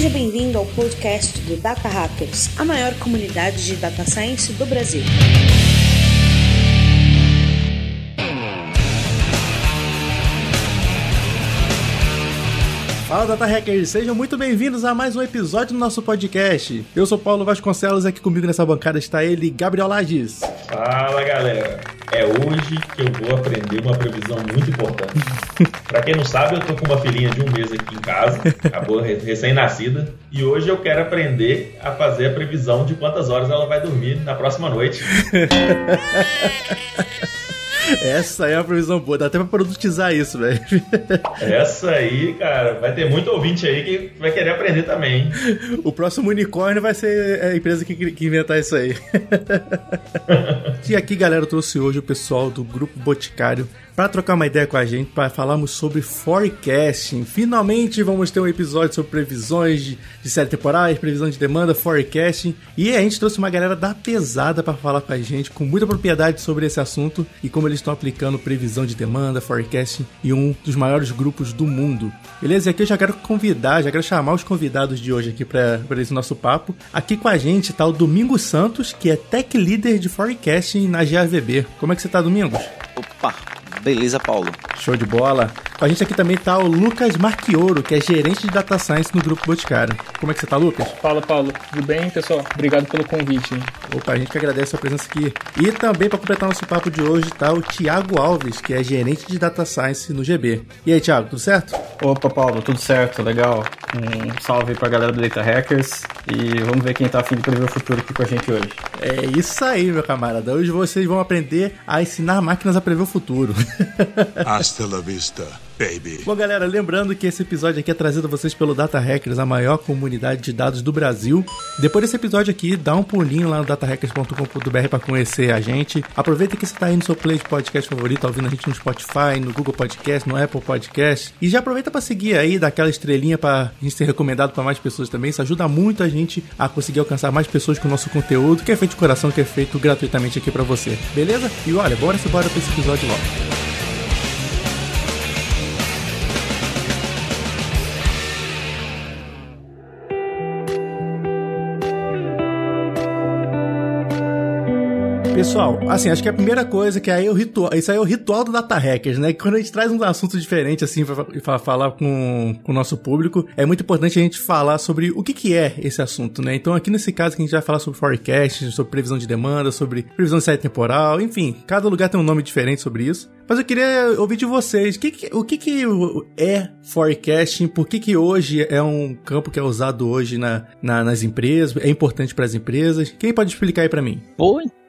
Seja bem-vindo ao podcast do Data Hackers, a maior comunidade de data science do Brasil. Fala Data Hackers, sejam muito bem-vindos a mais um episódio do nosso podcast. Eu sou Paulo Vasconcelos, aqui comigo nessa bancada está ele, Gabriel Lages. Fala galera, é hoje que eu vou aprender uma previsão muito importante. Para quem não sabe, eu tô com uma filhinha de um mês aqui em casa, acabou recém-nascida, e hoje eu quero aprender a fazer a previsão de quantas horas ela vai dormir na próxima noite. Essa é a previsão boa, dá até pra produtizar isso, velho. Essa aí, cara, vai ter muito ouvinte aí que vai querer aprender também. O próximo unicórnio vai ser a empresa que, que inventar isso aí. e aqui, galera, eu trouxe hoje o pessoal do Grupo Boticário para trocar uma ideia com a gente, para falarmos sobre forecasting. Finalmente vamos ter um episódio sobre previsões de, de série temporais, previsão de demanda, forecasting. E a gente trouxe uma galera da pesada para falar com a gente com muita propriedade sobre esse assunto e como eles estão aplicando previsão de demanda, forecasting em um dos maiores grupos do mundo. Beleza? E aqui eu já quero convidar, já quero chamar os convidados de hoje aqui para esse nosso papo. Aqui com a gente tá o Domingos Santos, que é Tech Leader de Forecasting na GAVB. Como é que você tá, Domingos? Opa, Beleza, Paulo. Show de bola. Com a gente aqui também tá o Lucas Marchioro, que é gerente de Data Science no Grupo Boticário. Como é que você tá, Lucas? Fala, Paulo. Tudo bem, pessoal? Obrigado pelo convite. Opa, a gente que agradece a presença aqui. E também, para completar nosso papo de hoje, tá o Thiago Alves, que é gerente de Data Science no GB. E aí, Thiago, tudo certo? Opa, Paulo, tudo certo, legal. Um salve pra galera do Data Hackers e vamos ver quem tá afim de prever o futuro aqui com a gente hoje. É isso aí, meu camarada. Hoje vocês vão aprender a ensinar máquinas a prever o futuro. Hasta la vista baby. Bom, galera, lembrando que esse episódio aqui é trazido a vocês pelo Data Hackers, a maior comunidade de dados do Brasil. Depois desse episódio aqui, dá um pulinho lá no datahackers.com.br para conhecer a gente. Aproveita que você está aí no seu play de podcast favorito, ouvindo a gente no Spotify, no Google Podcast, no Apple Podcast. E já aproveita para seguir aí, dar aquela estrelinha para a gente ser recomendado para mais pessoas também. Isso ajuda muito a gente a conseguir alcançar mais pessoas com o nosso conteúdo, que é feito de coração, que é feito gratuitamente aqui para você. Beleza? E olha, bora se bora para esse episódio logo. Pessoal, assim, acho que a primeira coisa que aí é o ritual, isso aí é o ritual do Data Hackers, né? Que quando a gente traz um assunto diferente, assim, pra, falar com, com o nosso público, é muito importante a gente falar sobre o que, que é esse assunto, né? Então, aqui nesse caso, que a gente vai falar sobre forecast, sobre previsão de demanda, sobre previsão de série temporal, enfim, cada lugar tem um nome diferente sobre isso. Mas eu queria ouvir de vocês, que que, o que, que é forecasting, por que, que hoje é um campo que é usado hoje na, na nas empresas, é importante para as empresas? Quem pode explicar aí para mim?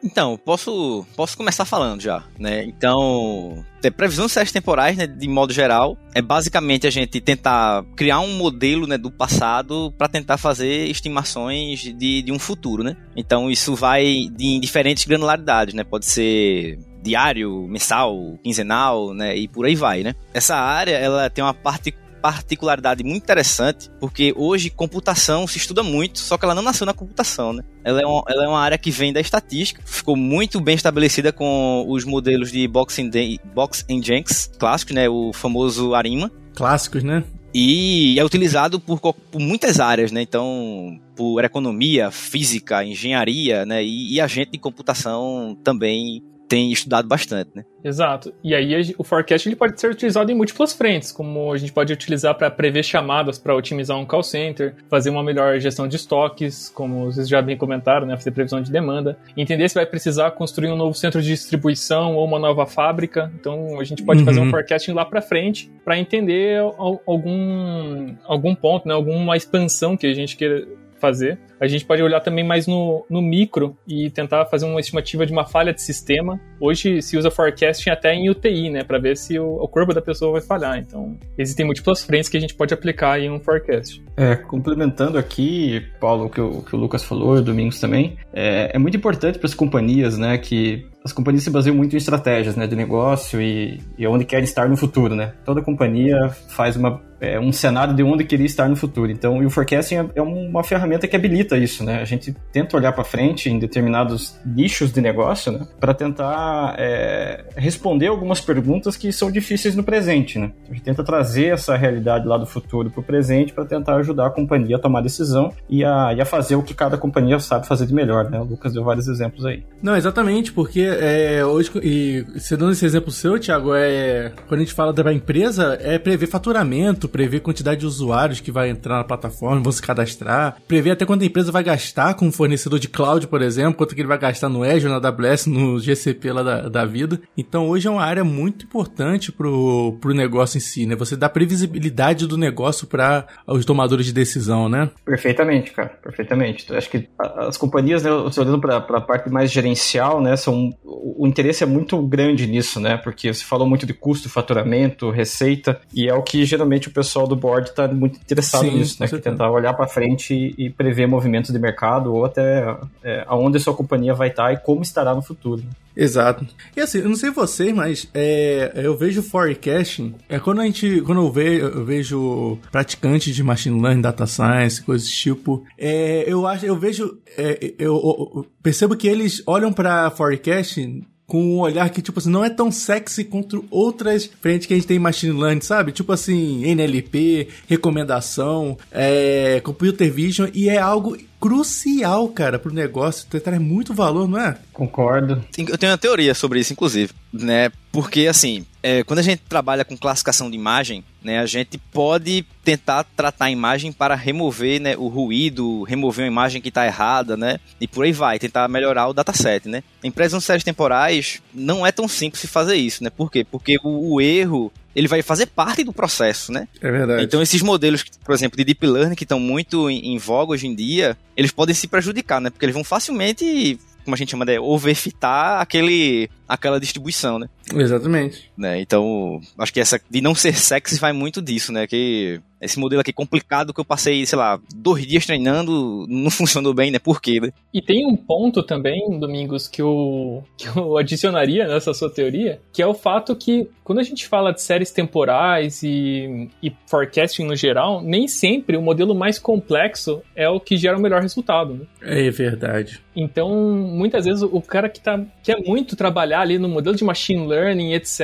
Então, posso, posso começar falando já, né? Então, previsão de séries temporais, né, de modo geral, é basicamente a gente tentar criar um modelo né, do passado para tentar fazer estimações de, de um futuro, né? Então, isso vai em diferentes granularidades, né? Pode ser diário, mensal, quinzenal, né, e por aí vai, né? Essa área, ela tem uma parte particularidade muito interessante, porque hoje computação se estuda muito, só que ela não nasceu na computação, né? Ela é, uma, ela é uma área que vem da estatística, ficou muito bem estabelecida com os modelos de Box and, Box and Jenks clássicos, né? O famoso ARIMA. Clássicos, né? E é utilizado por, por muitas áreas, né? Então, por economia, física, engenharia, né? E, e a gente de computação também tem estudado bastante, né? Exato. E aí o forecast ele pode ser utilizado em múltiplas frentes, como a gente pode utilizar para prever chamadas para otimizar um call center, fazer uma melhor gestão de estoques, como vocês já bem comentaram, né, fazer previsão de demanda, entender se vai precisar construir um novo centro de distribuição ou uma nova fábrica. Então a gente pode uhum. fazer um forecasting lá para frente para entender algum algum ponto, né, alguma expansão que a gente queira fazer. A gente pode olhar também mais no, no micro e tentar fazer uma estimativa de uma falha de sistema. Hoje se usa forecasting até em UTI, né, para ver se o, o corpo da pessoa vai falhar. Então, existem múltiplas frentes que a gente pode aplicar em um forecast. É, complementando aqui, Paulo, o que o, que o Lucas falou, o Domingos também, é, é muito importante para as companhias, né, que as companhias se baseiam muito em estratégias, né, de negócio e, e onde querem estar no futuro, né? Toda companhia faz uma é, um cenário de onde queria estar no futuro. Então, o forecasting é, é uma ferramenta que habilita isso, né? A gente tenta olhar para frente em determinados nichos de negócio, né? Para tentar é, responder algumas perguntas que são difíceis no presente, né? A gente tenta trazer essa realidade lá do futuro para o presente para tentar ajudar a companhia a tomar decisão e a, e a fazer o que cada companhia sabe fazer de melhor, né? O Lucas deu vários exemplos aí. Não, exatamente, porque é, hoje, e você dando esse exemplo seu, Thiago, é, quando a gente fala da empresa, é prever faturamento, prever quantidade de usuários que vai entrar na plataforma, vão se cadastrar, prever até quanto a empresa vai gastar com um fornecedor de cloud, por exemplo, quanto que ele vai gastar no Azure, na AWS, no GCP lá da, da vida. Então hoje é uma área muito importante pro, pro negócio em si, né? Você dá previsibilidade do negócio para os tomadores de decisão, né? Perfeitamente, cara, perfeitamente. Eu acho que as companhias, né, olhando para a parte mais gerencial, né, são, o interesse é muito grande nisso, né? Porque você falou muito de custo, faturamento, receita, e é o que geralmente o pessoal do board está muito interessado Sim, nisso, né? Que tentar olhar para frente e, e, prever movimentos de mercado ou até é, aonde a sua companhia vai estar tá e como estará no futuro. Exato. E assim, eu não sei vocês, mas é, eu vejo forecasting. É quando a gente. Quando eu, ve, eu vejo praticantes de machine learning, data science, coisas desse tipo. É, eu acho, eu vejo. É, eu, eu, percebo que eles olham para forecasting com um olhar que, tipo assim, não é tão sexy quanto outras frentes que a gente tem em machine learning, sabe? Tipo assim, NLP, recomendação, é, computer vision, e é algo crucial, cara, pro negócio. Traz muito valor, não é? Concordo. Eu tenho uma teoria sobre isso, inclusive, né? Porque, assim, é, quando a gente trabalha com classificação de imagem, né, a gente pode tentar tratar a imagem para remover né, o ruído, remover uma imagem que está errada, né? E por aí vai, tentar melhorar o dataset, né? Em séries temporais, não é tão simples fazer isso, né? Por quê? Porque o, o erro ele vai fazer parte do processo, né? É verdade. Então esses modelos, por exemplo, de deep learning que estão muito em, em voga hoje em dia, eles podem se prejudicar, né? Porque eles vão facilmente como a gente chama de overfitar aquele, aquela distribuição, né? Exatamente. Né? Então, acho que essa de não ser sexy vai muito disso, né? Que esse modelo aqui complicado que eu passei, sei lá, dois dias treinando, não funcionou bem, né? Por quê, né? E tem um ponto também, Domingos, que eu, que eu adicionaria nessa sua teoria, que é o fato que quando a gente fala de séries temporais e, e forecasting no geral, nem sempre o modelo mais complexo é o que gera o melhor resultado, né? É verdade. Então, muitas vezes o cara que tá, quer muito trabalhar ali no modelo de machine learning, etc.,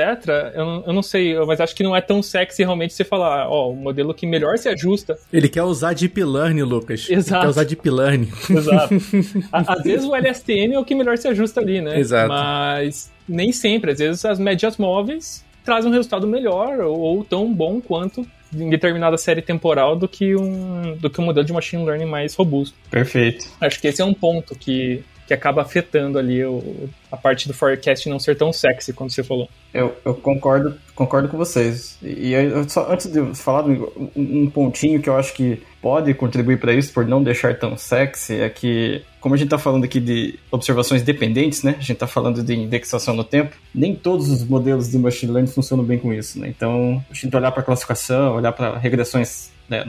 eu, eu não sei, mas acho que não é tão sexy realmente você falar, ó, o modelo que melhor se ajusta. Ele quer usar Deep Learning, Lucas. Exato. Ele quer usar Deep Learning. Exato. Às vezes o LSTM é o que melhor se ajusta ali, né? Exato. Mas nem sempre. Às vezes as médias móveis trazem um resultado melhor ou, tão bom quanto em determinada série temporal do que um do que um modelo de machine learning mais robusto. Perfeito. Acho que esse é um ponto que que acaba afetando ali o, a parte do forecast não ser tão sexy, como você falou. Eu, eu concordo, concordo com vocês. E eu, só, antes de falar um, um pontinho que eu acho que pode contribuir para isso, por não deixar tão sexy, é que, como a gente está falando aqui de observações dependentes, né? A gente está falando de indexação no tempo, nem todos os modelos de machine learning funcionam bem com isso, né? Então, a gente olhar para classificação, olhar para regressões né,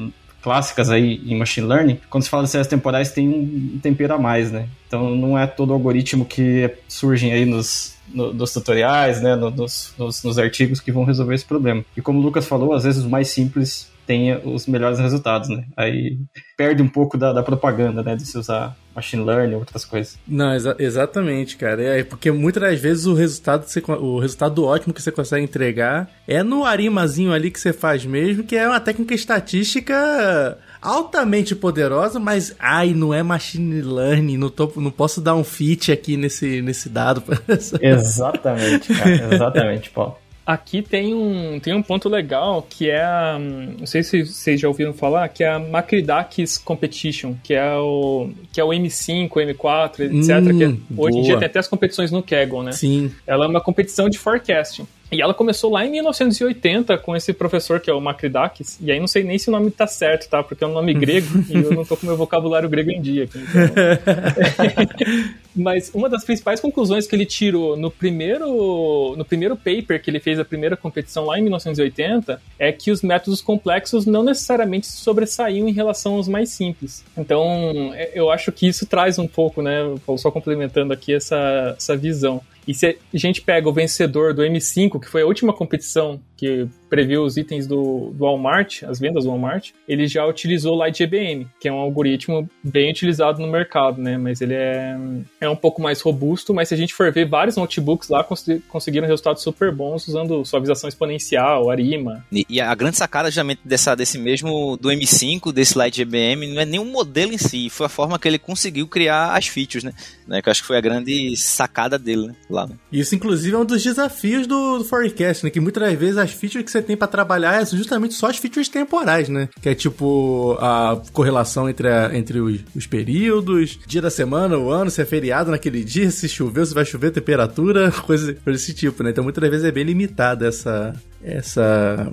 clássicas aí em machine learning, quando se fala de séries temporais tem um tempero a mais, né? Então não é todo algoritmo que surgem aí nos, no, nos tutoriais, né, nos, nos, nos, artigos que vão resolver esse problema. E como o Lucas falou, às vezes os mais simples têm os melhores resultados, né? Aí perde um pouco da, da propaganda, né, de se usar machine learning ou outras coisas. Não, exa exatamente, cara. É porque muitas das vezes o resultado, você, o resultado ótimo que você consegue entregar é no arimazinho ali que você faz mesmo, que é uma técnica estatística altamente poderosa, mas ai, não é machine learning, não, tô, não posso dar um fit aqui nesse, nesse dado. exatamente, cara, exatamente, Paulo. Aqui tem um, tem um ponto legal que é a. Não sei se vocês já ouviram falar, que é a Makridakis Competition, que é o, que é o M5, M4, etc. Hum, que é, hoje em dia tem até as competições no Kaggle, né? Sim. Ela é uma competição de forecasting. E ela começou lá em 1980 com esse professor que é o Makridakis. E aí não sei nem se o nome tá certo, tá? Porque é um nome grego e eu não tô com meu vocabulário grego em dia aqui. Então... Mas uma das principais conclusões que ele tirou no primeiro, no primeiro paper que ele fez a primeira competição lá em 1980 é que os métodos complexos não necessariamente sobressaíam em relação aos mais simples. Então, é, eu acho que isso traz um pouco, né, só complementando aqui essa, essa visão. E se a gente pega o vencedor do M5, que foi a última competição que previu os itens do, do Walmart, as vendas do Walmart, ele já utilizou o LightGBM, que é um algoritmo bem utilizado no mercado, né? Mas ele é, é um pouco mais robusto, mas se a gente for ver, vários notebooks lá cons conseguiram resultados super bons usando suavização exponencial, ARIMA. E, e a grande sacada justamente dessa, desse mesmo, do M5, desse LightGBM, não é nem o modelo em si, foi a forma que ele conseguiu criar as features, né? né? Que eu acho que foi a grande sacada dele, né? Lá, né? Isso, inclusive, é um dos desafios do, do Forecast, né? Que muitas vezes as features que você tem para trabalhar é justamente só as features temporais, né? Que é tipo a correlação entre, a, entre os, os, períodos, dia da semana, o ano, se é feriado naquele dia, se choveu, se vai chover, temperatura, coisa desse tipo, né? Então muitas vezes é bem limitada essa, essa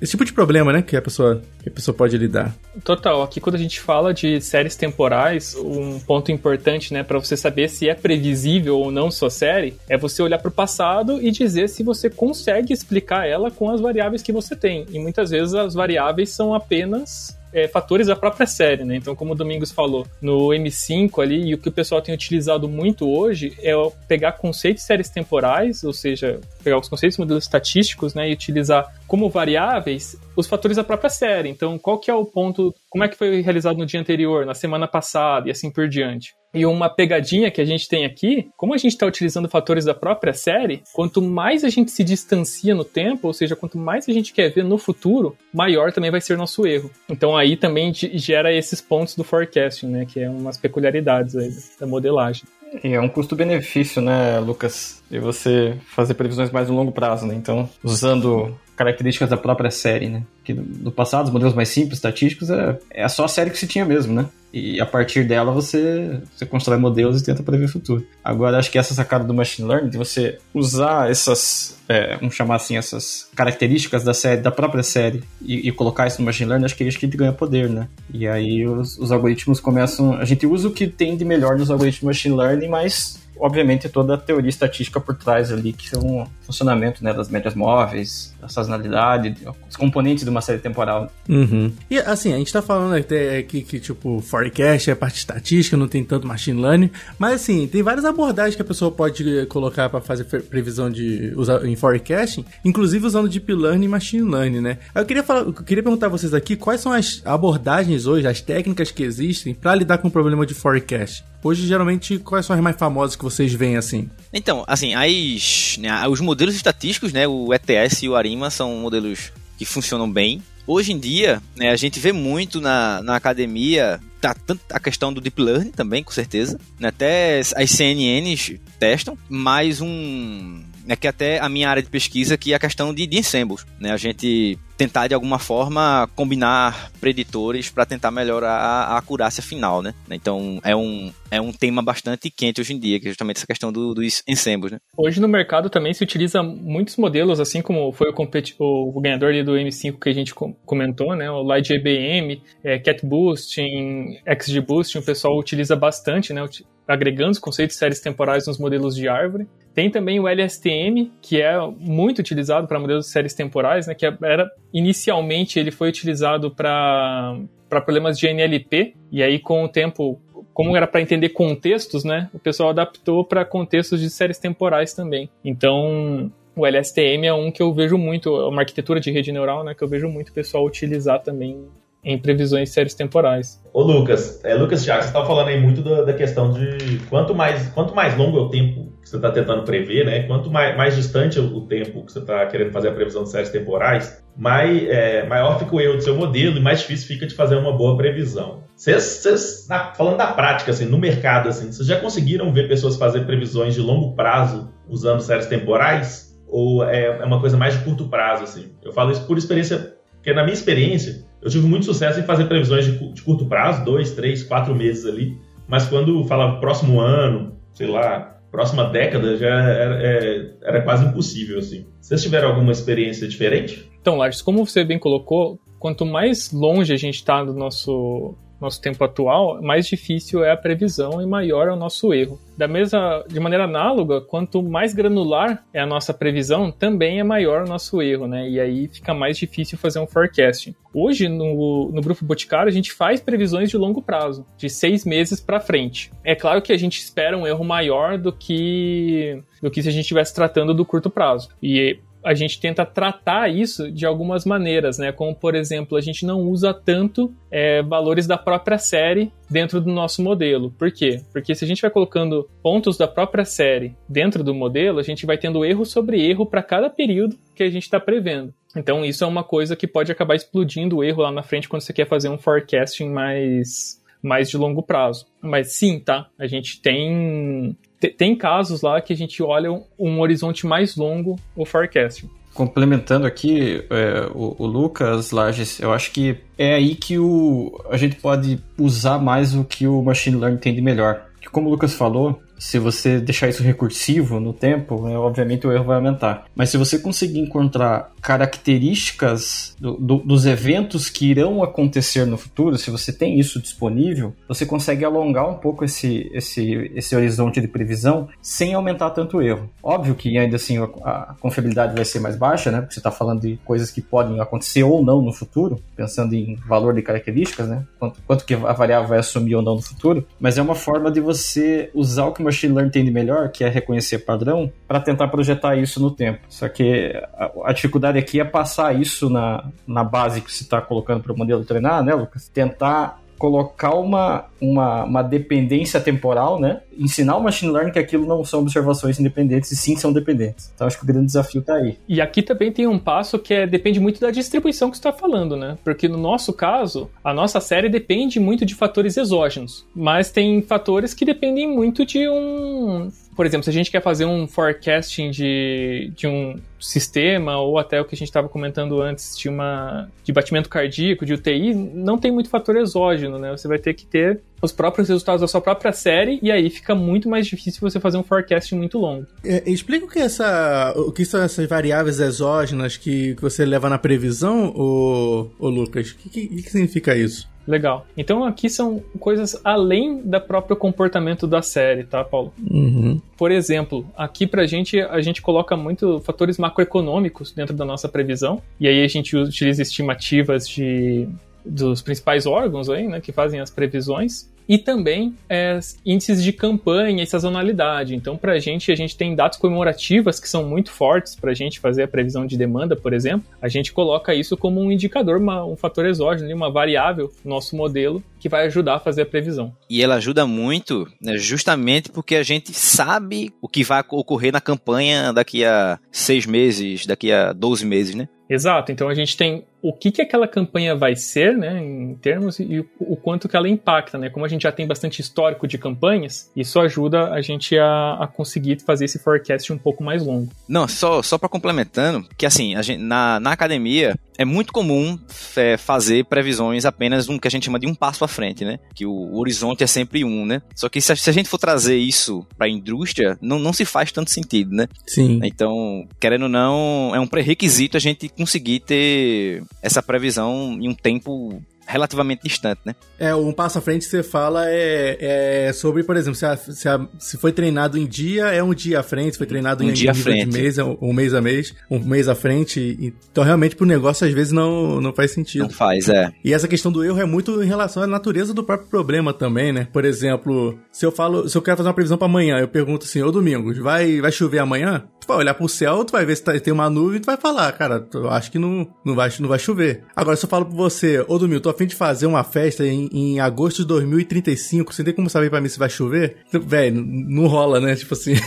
esse tipo de problema, né, que a pessoa que a pessoa pode lidar. Total. Aqui quando a gente fala de séries temporais, um ponto importante, né, para você saber se é previsível ou não sua série, é você olhar para o passado e dizer se você consegue explicar ela com as variáveis que você tem. E muitas vezes as variáveis são apenas é, fatores da própria série, né? Então, como o Domingos falou, no M5 ali, e o que o pessoal tem utilizado muito hoje é pegar conceitos de séries temporais, ou seja, pegar os conceitos de modelos estatísticos, né, e utilizar como variáveis os fatores da própria série. Então, qual que é o ponto, como é que foi realizado no dia anterior, na semana passada e assim por diante. E uma pegadinha que a gente tem aqui, como a gente está utilizando fatores da própria série, quanto mais a gente se distancia no tempo, ou seja, quanto mais a gente quer ver no futuro, maior também vai ser nosso erro. Então aí também gera esses pontos do forecasting, né, que é umas peculiaridades aí da modelagem. E é um custo-benefício, né, Lucas? E você fazer previsões mais no longo prazo, né? Então, usando características da própria série, né? Que no passado, os modelos mais simples, estatísticos, é, é só a série que se tinha mesmo, né? E a partir dela você, você constrói modelos e tenta prever o futuro. Agora, acho que essa sacada do machine learning, de você usar essas, é, vamos chamar assim, essas características da série, da própria série, e, e colocar isso no machine learning, acho que, acho que ele ganha poder, né? E aí os, os algoritmos começam. A gente usa o que tem de melhor nos algoritmos de machine learning, mas obviamente, toda a teoria estatística por trás ali, que é um funcionamento né, das médias móveis, a sazonalidade, os componentes de uma série temporal. Uhum. E assim, a gente tá falando até que, que, tipo, forecast é parte estatística, não tem tanto machine learning, mas assim, tem várias abordagens que a pessoa pode colocar para fazer previsão de usar em forecasting, inclusive usando deep learning e machine learning, né? Eu queria falar, eu queria perguntar a vocês aqui quais são as abordagens hoje, as técnicas que existem para lidar com o problema de forecast. Hoje, geralmente, quais são as mais famosas que vocês veem assim? Então, assim, as, né, os modelos estatísticos, né, o ETS e o ARIMA são modelos que funcionam bem. Hoje em dia, né, a gente vê muito na, na academia tá, tanto a questão do deep learning também, com certeza. Né, até as CNNs testam, mais um né, que até a minha área de pesquisa, que é a questão de, de ensembles. Né? A gente tentar de alguma forma combinar preditores para tentar melhorar a, acurácia final, né? Então é um, é um tema bastante quente hoje em dia, que é justamente essa questão do, dos ensembles, né? Hoje no mercado também se utiliza muitos modelos, assim como foi o, o, o ganhador do M5 que a gente comentou, né? O LightGBM, é, Cat Boosting, XGBoosting, o pessoal utiliza bastante, né? Agregando os conceitos de séries temporais nos modelos de árvore. Tem também o LSTM, que é muito utilizado para modelos de séries temporais, né, que era inicialmente ele foi utilizado para problemas de NLP, e aí com o tempo, como era para entender contextos, né, o pessoal adaptou para contextos de séries temporais também. Então, o LSTM é um que eu vejo muito, é uma arquitetura de rede neural, né, que eu vejo muito o pessoal utilizar também em previsões séries temporais. Ô Lucas, é, Lucas Thiago, você estava falando aí muito da, da, questão de quanto mais, quanto mais longo é o tempo que você está tentando prever, né? Quanto mais, mais distante é o tempo que você está querendo fazer a previsão de séries temporais, mais, é, maior fica o erro do seu modelo e mais difícil fica de fazer uma boa previsão. Vocês, falando da prática, assim, no mercado, assim, vocês já conseguiram ver pessoas fazer previsões de longo prazo usando séries temporais? Ou é, é uma coisa mais de curto prazo, assim? Eu falo isso por experiência, porque na minha experiência, eu tive muito sucesso em fazer previsões de, de curto prazo, dois, três, quatro meses ali, mas quando falava próximo ano, sei lá, próxima década já era, é, era quase impossível, assim. Vocês tiveram alguma experiência diferente? Então, Lars, como você bem colocou, quanto mais longe a gente está do nosso nosso tempo atual, mais difícil é a previsão e maior é o nosso erro. Da mesma, de maneira análoga, quanto mais granular é a nossa previsão, também é maior o nosso erro, né? E aí fica mais difícil fazer um forecasting. Hoje, no, no Grupo Boticário, a gente faz previsões de longo prazo, de seis meses para frente. É claro que a gente espera um erro maior do que do que se a gente estivesse tratando do curto prazo. E a gente tenta tratar isso de algumas maneiras, né? Como, por exemplo, a gente não usa tanto é, valores da própria série dentro do nosso modelo. Por quê? Porque se a gente vai colocando pontos da própria série dentro do modelo, a gente vai tendo erro sobre erro para cada período que a gente está prevendo. Então, isso é uma coisa que pode acabar explodindo o erro lá na frente quando você quer fazer um forecasting mais mais de longo prazo. Mas sim, tá? A gente tem tem casos lá que a gente olha um horizonte mais longo, o forecasting. Complementando aqui é, o, o, Lucas Lages, eu acho que é aí que o, a gente pode usar mais o que o machine learning tem de melhor. Como o Lucas falou, se você deixar isso recursivo no tempo, né, obviamente o erro vai aumentar. Mas se você conseguir encontrar características do, do, dos eventos que irão acontecer no futuro, se você tem isso disponível, você consegue alongar um pouco esse, esse, esse horizonte de previsão sem aumentar tanto o erro. Óbvio que ainda assim a, a confiabilidade vai ser mais baixa, né? Porque você está falando de coisas que podem acontecer ou não no futuro, pensando em valor de características, né? Quanto, quanto que a variável vai assumir ou não no futuro. Mas é uma forma de você usar o que machine learning tem de melhor, que é reconhecer padrão, para tentar projetar isso no tempo. Só que a, a, dificuldade aqui é passar isso na, na base que você está colocando para o modelo treinar, né, Lucas? Tentar colocar uma, uma, uma dependência temporal, né? Ensinar o machine learning que aquilo não são observações independentes e sim são dependentes. Então acho que o grande desafio está aí. E aqui também tem um passo que é, depende muito da distribuição que você está falando, né? Porque no nosso caso, a nossa série depende muito de fatores exógenos, mas tem fatores que dependem muito de um por exemplo, se a gente quer fazer um forecasting de, de um sistema, ou até o que a gente estava comentando antes de, uma, de batimento cardíaco, de UTI, não tem muito fator exógeno, né? Você vai ter que ter os próprios resultados da sua própria série, e aí fica muito mais difícil você fazer um forecasting muito longo. É, explica o que, essa, o que são essas variáveis exógenas que, que você leva na previsão, ô, ô Lucas? O que, que, que significa isso? Legal. Então aqui são coisas além da próprio comportamento da série, tá, Paulo? Uhum. Por exemplo, aqui pra gente, a gente coloca muito fatores macroeconômicos dentro da nossa previsão, e aí a gente utiliza estimativas de dos principais órgãos aí, né, que fazem as previsões e também é, índices de campanha e sazonalidade. Então, para a gente, a gente tem datas comemorativas que são muito fortes para a gente fazer a previsão de demanda, por exemplo. A gente coloca isso como um indicador, uma, um fator exógeno, uma variável no nosso modelo que vai ajudar a fazer a previsão. E ela ajuda muito, né, justamente porque a gente sabe o que vai ocorrer na campanha daqui a seis meses, daqui a 12 meses, né? Exato. Então a gente tem o que, que aquela campanha vai ser, né, em termos, e o, o, quanto que ela impacta, né? Como a gente já tem bastante histórico de campanhas, isso ajuda a gente a, a conseguir fazer esse forecast um pouco mais longo. Não, só, só para complementando, que assim, a gente, na, na academia é muito comum é, fazer previsões apenas um que a gente chama de um passo à frente, né? Que o, o horizonte é sempre um, né? Só que se a, se a gente for trazer isso para a indústria, não, não se faz tanto sentido, né? Sim. Então, querendo ou não, é um pré-requisito a gente conseguir ter essa previsão em um tempo relativamente distante, né? É, um passo à frente que você fala é, é sobre, por exemplo, se, a, se, a, se, foi treinado em dia, é um dia à frente, se foi treinado um em dia à frente. de mês, é um, um, mês a mês, um mês à frente. Então, realmente, pro negócio, às vezes, não, não faz sentido. Não faz, é. E essa questão do erro é muito em relação à natureza do próprio problema também, né? Por exemplo, se eu falo, se eu quero fazer uma previsão para amanhã, eu pergunto assim, ô Domingos, vai, vai chover amanhã? Tu vai olhar pro céu, tu vai ver se tá, tem uma nuvem e tu vai falar, cara, eu acho que não, não, vai, não vai chover. Agora, se eu falo pra você, ô Domingos, tô fim de fazer uma festa em, em agosto de 2035, você tem como saber pra mim se vai chover? Velho, não rola, né? Tipo assim.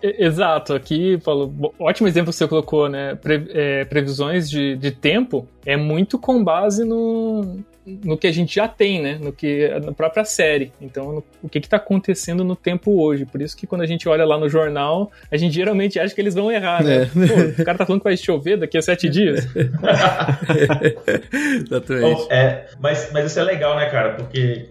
Exato, aqui, Paulo, ótimo exemplo que você colocou, né? Pre, é, previsões de, de tempo é muito com base no, no que a gente já tem, né? No que na própria série. Então, no, o que está acontecendo no tempo hoje? Por isso que quando a gente olha lá no jornal, a gente geralmente acha que eles vão errar, né? É. Pô, o cara tá falando que vai chover daqui a sete dias. Exatamente. é, mas, mas isso é legal, né, cara? Porque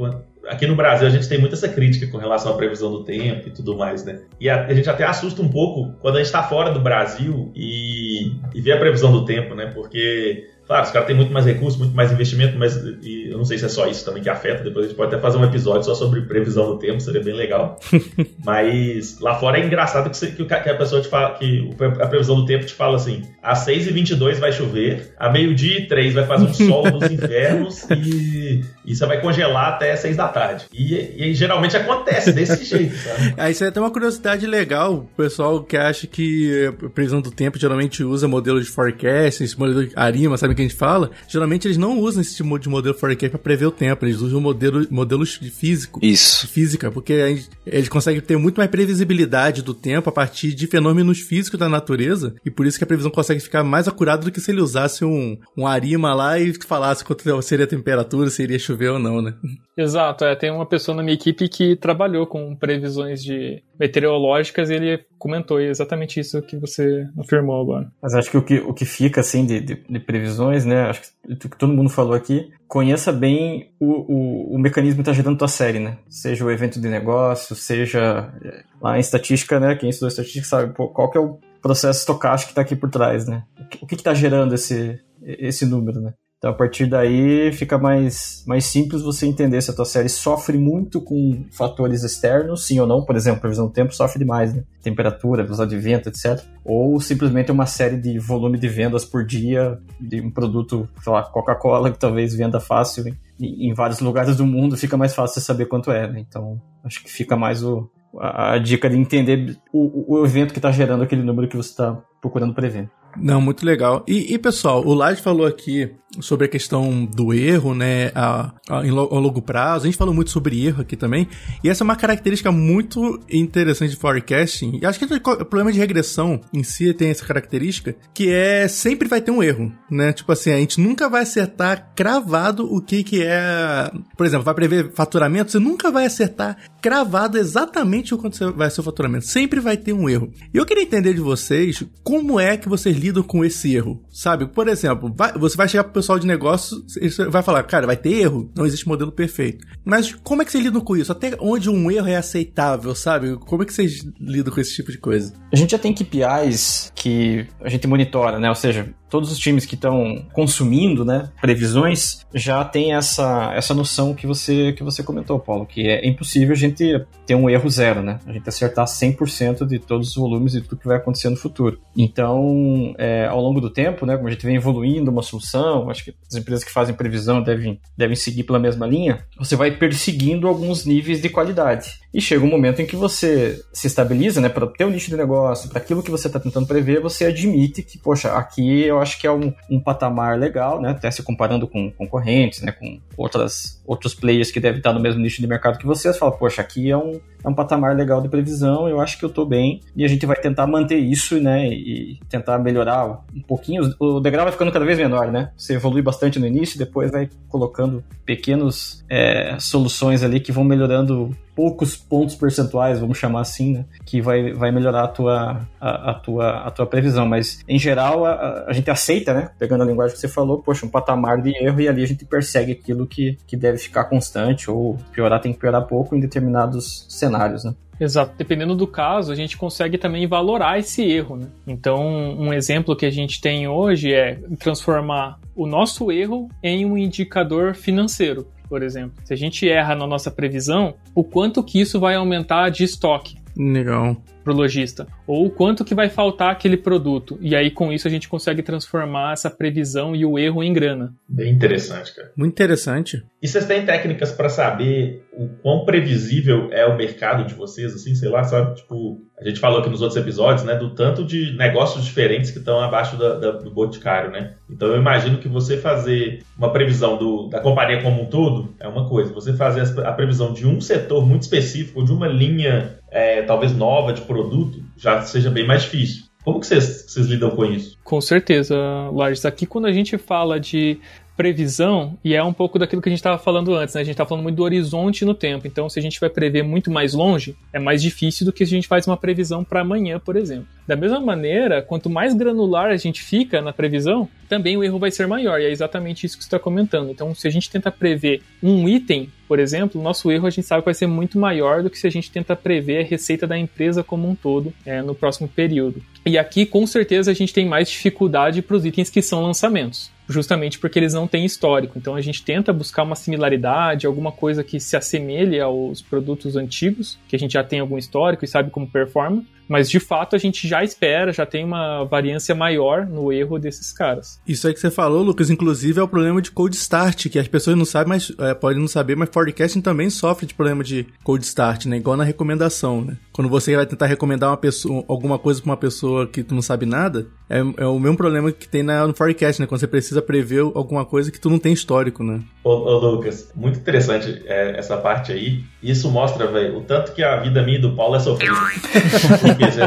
aqui no Brasil a gente tem muita essa crítica com relação à previsão do tempo e tudo mais, né? E a, a gente até assusta um pouco quando a gente está fora do Brasil e, e vê a previsão do tempo, né? Porque Claro, os caras têm muito mais recursos, muito mais investimento, mas eu não sei se é só isso também que afeta. Depois a gente pode até fazer um episódio só sobre previsão do tempo, seria bem legal. mas lá fora é engraçado que, você, que a pessoa te fala, que a previsão do tempo te fala assim: às 6h22 vai chover, a meio-dia e 3 vai fazer um sol dos infernos e, e você vai congelar até 6 da tarde. E, e geralmente acontece desse jeito, sabe? Aí isso é até uma curiosidade legal, o pessoal que acha que a previsão do tempo geralmente usa modelo de forecast, esse modelo de Arima, sabe que a gente fala? Geralmente eles não usam esse tipo de modelo forecast para prever o tempo, eles usam modelo, modelos de físico. Isso. De física, porque eles conseguem ter muito mais previsibilidade do tempo a partir de fenômenos físicos da natureza, e por isso que a previsão consegue ficar mais acurada do que se ele usasse um, um Arima lá e falasse quanto seria a temperatura, se iria chover ou não, né? Exato, é, tem uma pessoa na minha equipe que trabalhou com previsões de meteorológicas e ele comentou exatamente isso que você afirmou agora. Mas acho que o que, o que fica, assim, de, de, de previsões, né, acho que, que todo mundo falou aqui, conheça bem o, o, o mecanismo que está gerando tua série, né? Seja o evento de negócio, seja é, lá em estatística, né, quem estudou estatística sabe pô, qual que é o processo estocástico que está aqui por trás, né? O que está gerando esse, esse número, né? Então, a partir daí, fica mais, mais simples você entender se a tua série sofre muito com fatores externos, sim ou não. Por exemplo, previsão do tempo sofre demais, né? Temperatura, velocidade de vento, etc. Ou simplesmente uma série de volume de vendas por dia de um produto, sei lá, Coca-Cola, que talvez venda fácil em, em vários lugares do mundo, fica mais fácil você saber quanto é, né? Então, acho que fica mais o, a, a dica de entender o, o evento que está gerando aquele número que você está procurando prever. Não, muito legal. E, e pessoal, o Lade falou aqui sobre a questão do erro, né, a, a, lo, longo prazo. A gente falou muito sobre erro aqui também. E essa é uma característica muito interessante de forecasting. E acho que o problema de regressão em si tem essa característica, que é sempre vai ter um erro, né? Tipo assim, a gente nunca vai acertar cravado o que que é... Por exemplo, vai prever faturamento, você nunca vai acertar cravado exatamente o quanto vai ser o faturamento. Sempre vai ter um erro. E eu queria entender de vocês como é que vocês lidam com esse erro, sabe? Por exemplo, vai, você vai chegar pro pessoal de negócio, você vai falar, cara, vai ter erro, não existe modelo perfeito. Mas como é que vocês lidam com isso? Até onde um erro é aceitável, sabe? Como é que vocês lidam com esse tipo de coisa? A gente já tem KPIs que a gente monitora, né? Ou seja, todos os times que estão consumindo, né, previsões, já tem essa, essa noção que você, que você comentou, Paulo, que é impossível a gente ter um erro zero, né? A gente acertar 100% de todos os volumes e tudo que vai acontecer no futuro. Então, é, ao longo do tempo, né, como a gente vem evoluindo uma solução, acho que as empresas que fazem previsão devem, devem seguir pela mesma linha, você vai perseguindo alguns níveis de qualidade. E chega um momento em que você se estabiliza, né, para o teu nicho de negócio, para aquilo que você está tentando prever, você admite que, poxa, aqui eu acho que é um, um patamar legal, né, até se comparando com concorrentes, né, com outras, outros players que devem estar no mesmo nicho de mercado que você, você fala, poxa, aqui é um, é um patamar legal de previsão, eu acho que eu estou bem, e a gente vai tentar manter isso, né, e tentar melhorar um pouquinho, o degrau vai ficando cada vez menor, né, você evolui bastante no início, depois vai colocando pequenos é, soluções ali que vão melhorando poucos pontos percentuais, vamos chamar assim, né, que vai, vai melhorar a tua, a, a, tua, a tua previsão. Mas, em geral, a, a, gente aceita, né, pegando a linguagem que você falou, poxa, um patamar de erro e ali a gente persegue aquilo que, que deve ficar constante ou piorar tem que piorar pouco em determinados cenários, né. Exato. Dependendo do caso, a gente consegue também valorar esse erro. Né? Então, um exemplo que a gente tem hoje é transformar o nosso erro em um indicador financeiro por exemplo. Se a gente erra na nossa previsão, o quanto que isso vai aumentar de estoque? Legal. Pro lojista. Ou o quanto que vai faltar aquele produto. E aí, com isso, a gente consegue transformar essa previsão e o erro em grana. Bem interessante, cara. Muito interessante. E vocês têm técnicas para saber o quão previsível é o mercado de vocês, assim, sei lá, sabe? Tipo, a gente falou aqui nos outros episódios, né, do tanto de negócios diferentes que estão abaixo da, da, do boticário, né? Então eu imagino que você fazer uma previsão do, da companhia como um todo é uma coisa. Você fazer a previsão de um setor muito específico, de uma linha é, talvez nova de produto, já seja bem mais difícil. Como que vocês, vocês lidam com isso? Com certeza, Lars. Aqui quando a gente fala de previsão, e é um pouco daquilo que a gente estava falando antes, né? A gente está falando muito do horizonte no tempo. Então, se a gente vai prever muito mais longe, é mais difícil do que se a gente faz uma previsão para amanhã, por exemplo. Da mesma maneira, quanto mais granular a gente fica na previsão, também o erro vai ser maior. E é exatamente isso que você está comentando. Então, se a gente tenta prever um item por exemplo, o nosso erro a gente sabe que vai ser muito maior do que se a gente tenta prever a receita da empresa como um todo é, no próximo período. E aqui, com certeza, a gente tem mais dificuldade para os itens que são lançamentos justamente porque eles não têm histórico. Então a gente tenta buscar uma similaridade, alguma coisa que se assemelhe aos produtos antigos, que a gente já tem algum histórico e sabe como performa, mas de fato a gente já espera, já tem uma variância maior no erro desses caras. Isso aí que você falou, Lucas, inclusive é o problema de cold start, que as pessoas não sabem, mas é, podem não saber, mas forecasting também sofre de problema de cold start, né? Igual na recomendação, né? Quando você vai tentar recomendar uma pessoa, alguma coisa para uma pessoa que tu não sabe nada, é, é, o mesmo problema que tem na, no forecast, né? Quando você precisa prever alguma coisa que tu não tem histórico, né? Ô, ô Lucas, muito interessante é, essa parte aí. Isso mostra, velho, o tanto que a vida minha e do Paulo é sofrida.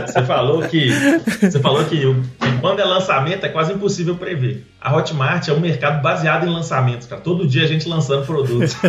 Você falou que você falou que, que, quando é lançamento é quase impossível prever. A Hotmart é um mercado baseado em lançamentos, cara. Todo dia a gente lançando produtos.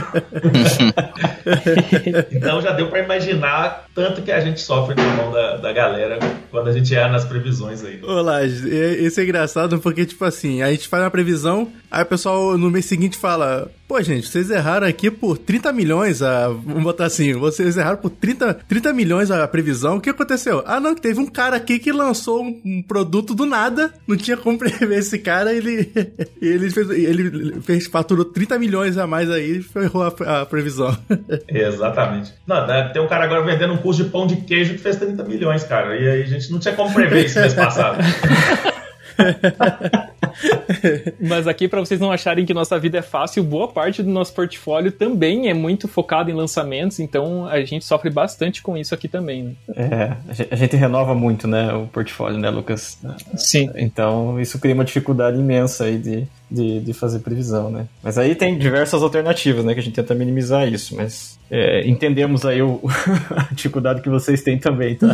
então já deu para imaginar tanto que a gente sofre na mão da, da galera quando a gente erra nas previsões aí. Olá, isso é engraçado porque, tipo assim, a gente faz uma previsão, aí o pessoal no mês seguinte fala: Pô, gente, vocês erraram aqui por 30 milhões a. Vamos botar assim, vocês erraram por 30, 30 milhões a previsão. O que aconteceu? Ah, não, teve um cara aqui que lançou um, produto do nada, não tinha como prever esse cara, ele. ele fez, ele fez, faturou 30 milhões a mais aí e errou a, a previsão. Exatamente. Não, tem um cara agora vendendo um curso de pão de queijo que fez 30 milhões, cara. E aí a gente não tinha como prever isso mês passado. Mas aqui, para vocês não acharem que nossa vida é fácil, boa parte do nosso portfólio também é muito focado em lançamentos, então a gente sofre bastante com isso aqui também. Né? É, a gente renova muito, né, o portfólio, né, Lucas? Sim. Então isso cria uma dificuldade imensa aí de, de, de fazer previsão, né? Mas aí tem diversas alternativas, né, que a gente tenta minimizar isso, mas é, entendemos aí o, a dificuldade que vocês têm também, tá?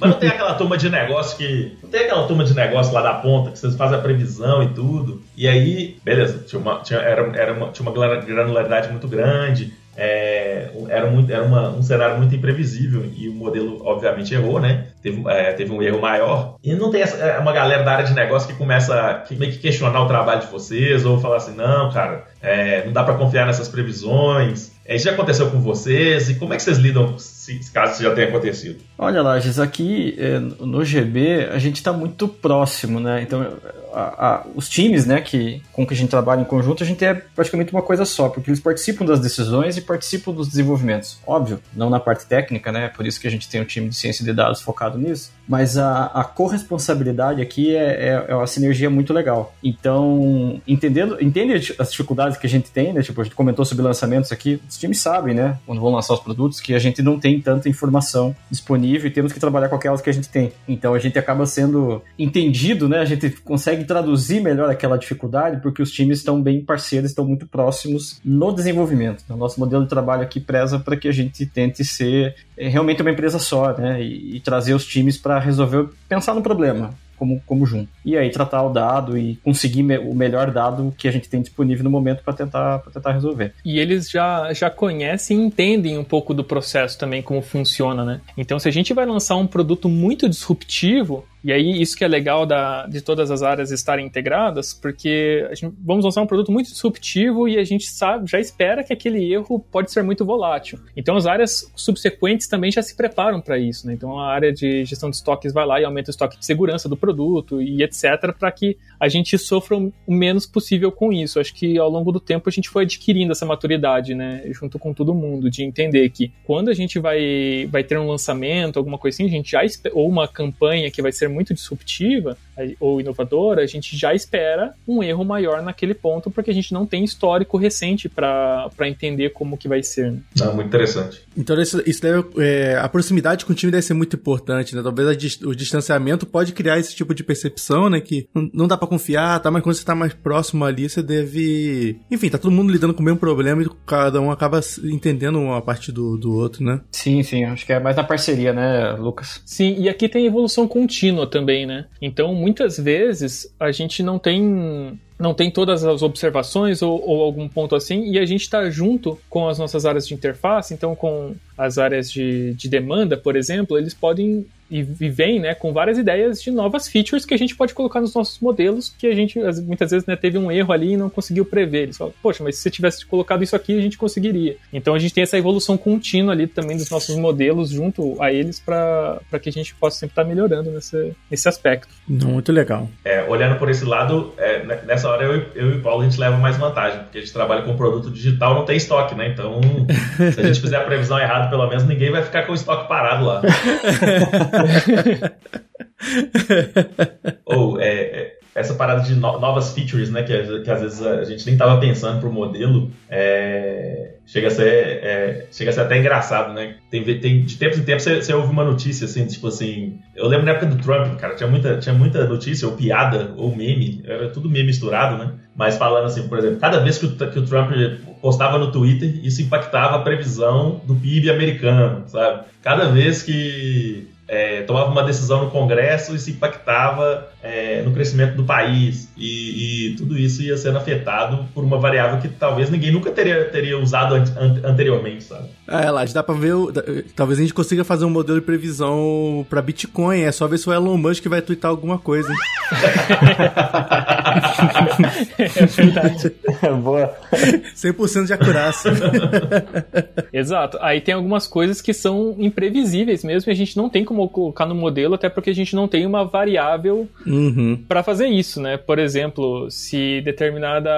Mas não tem aquela turma de negócio que. Não tem aquela turma de negócio lá da ponta que vocês fazem a previsão e tudo. E aí, beleza, tinha uma, tinha, era, era uma, tinha uma granularidade muito grande. É, era, muito, era uma, um cenário muito imprevisível e o modelo, obviamente, errou, né? Teve, é, teve um erro maior. E não tem essa, é, uma galera da área de negócio que começa a meio que questionar o trabalho de vocês ou falar assim: não, cara, é, não dá para confiar nessas previsões. É, isso já aconteceu com vocês? E como é que vocês lidam se, caso isso já tenha acontecido? Olha, Lages, aqui é, no GB a gente está muito próximo, né? Então, a, os times né, que, com que a gente trabalha em conjunto, a gente é praticamente uma coisa só, porque eles participam das decisões e participam dos desenvolvimentos. Óbvio, não na parte técnica, né? Por isso que a gente tem um time de ciência de dados focado nisso. Mas a, a corresponsabilidade aqui é, é, é uma sinergia muito legal. Então, entendendo, entende as dificuldades que a gente tem, né? Tipo, a gente comentou sobre lançamentos aqui, os times sabem, né? Quando vão lançar os produtos, que a gente não tem tanta informação disponível e temos que trabalhar com aquelas que a gente tem. Então a gente acaba sendo entendido, né? A gente consegue traduzir melhor aquela dificuldade porque os times estão bem parceiros, estão muito próximos no desenvolvimento. Então, nosso modelo de trabalho aqui preza para que a gente tente ser é, realmente uma empresa só, né? E, e trazer os times para resolver, pensar no problema como, como junto. E aí tratar o dado e conseguir me, o melhor dado que a gente tem disponível no momento para tentar, tentar resolver. E eles já, já conhecem e entendem um pouco do processo também, como funciona, né? Então, se a gente vai lançar um produto muito disruptivo, e aí, isso que é legal da, de todas as áreas estarem integradas, porque gente, vamos lançar um produto muito disruptivo e a gente sabe, já espera que aquele erro pode ser muito volátil. Então, as áreas subsequentes também já se preparam para isso. Né? Então, a área de gestão de estoques vai lá e aumenta o estoque de segurança do produto e etc., para que a gente sofra o menos possível com isso. Acho que ao longo do tempo a gente foi adquirindo essa maturidade, né? junto com todo mundo, de entender que quando a gente vai, vai ter um lançamento, alguma coisa assim, a gente já ou uma campanha que vai ser muito disruptiva ou inovadora, a gente já espera um erro maior naquele ponto, porque a gente não tem histórico recente para entender como que vai ser. Né? Não, muito interessante. Então isso, isso deve, é, a proximidade com o time deve ser muito importante, né? Talvez a, o distanciamento pode criar esse tipo de percepção, né? Que não, não dá para confiar, tá? Mas quando você tá mais próximo ali, você deve... Enfim, tá todo mundo lidando com o mesmo problema e cada um acaba entendendo uma parte do, do outro, né? Sim, sim. Acho que é mais na parceria, né, Lucas? Sim, e aqui tem evolução contínua também, né? Então, muitas vezes, a gente não tem não tem todas as observações ou, ou algum ponto assim, e a gente está junto com as nossas áreas de interface, então com as áreas de, de demanda, por exemplo, eles podem e, e vem né, com várias ideias de novas features que a gente pode colocar nos nossos modelos que a gente muitas vezes né, teve um erro ali e não conseguiu prever. Eles falam, poxa, mas se você tivesse colocado isso aqui, a gente conseguiria. Então a gente tem essa evolução contínua ali também dos nossos modelos junto a eles para que a gente possa sempre estar melhorando nesse, nesse aspecto. Muito legal. É, olhando por esse lado, é, nessa hora eu, eu e o Paulo a gente leva mais vantagem, porque a gente trabalha com produto digital, não tem estoque, né? Então, se a gente fizer a previsão errada, pelo menos ninguém vai ficar com o estoque parado lá. Ou, é, é essa parada de no, novas features, né, que, que, às vezes a gente nem estava pensando pro modelo, é, chega, a ser, é, chega a ser até engraçado, né? Tem, tem, de tempos em tempos você, você, ouve uma notícia assim, tipo assim. Eu lembro na época do Trump, cara, tinha muita, tinha muita notícia, ou piada, ou meme, era tudo meme misturado, né? Mas falando assim, por exemplo, cada vez que o, que o Trump postava no Twitter, isso impactava a previsão do PIB americano, sabe? Cada vez que é, tomava uma decisão no Congresso, isso impactava é, no crescimento do país e, e, tudo isso ia sendo afetado por uma variável que talvez ninguém nunca teria, teria usado an anteriormente, sabe? É, lá, dá pra ver, talvez a gente consiga fazer um modelo de previsão para Bitcoin, é só ver se o Elon Musk vai twittar alguma coisa. é verdade. Boa. 100% de acurácia. Exato. Aí tem algumas coisas que são imprevisíveis mesmo e a gente não tem como colocar no modelo, até porque a gente não tem uma variável uhum. para fazer isso, né? Por exemplo, se determinada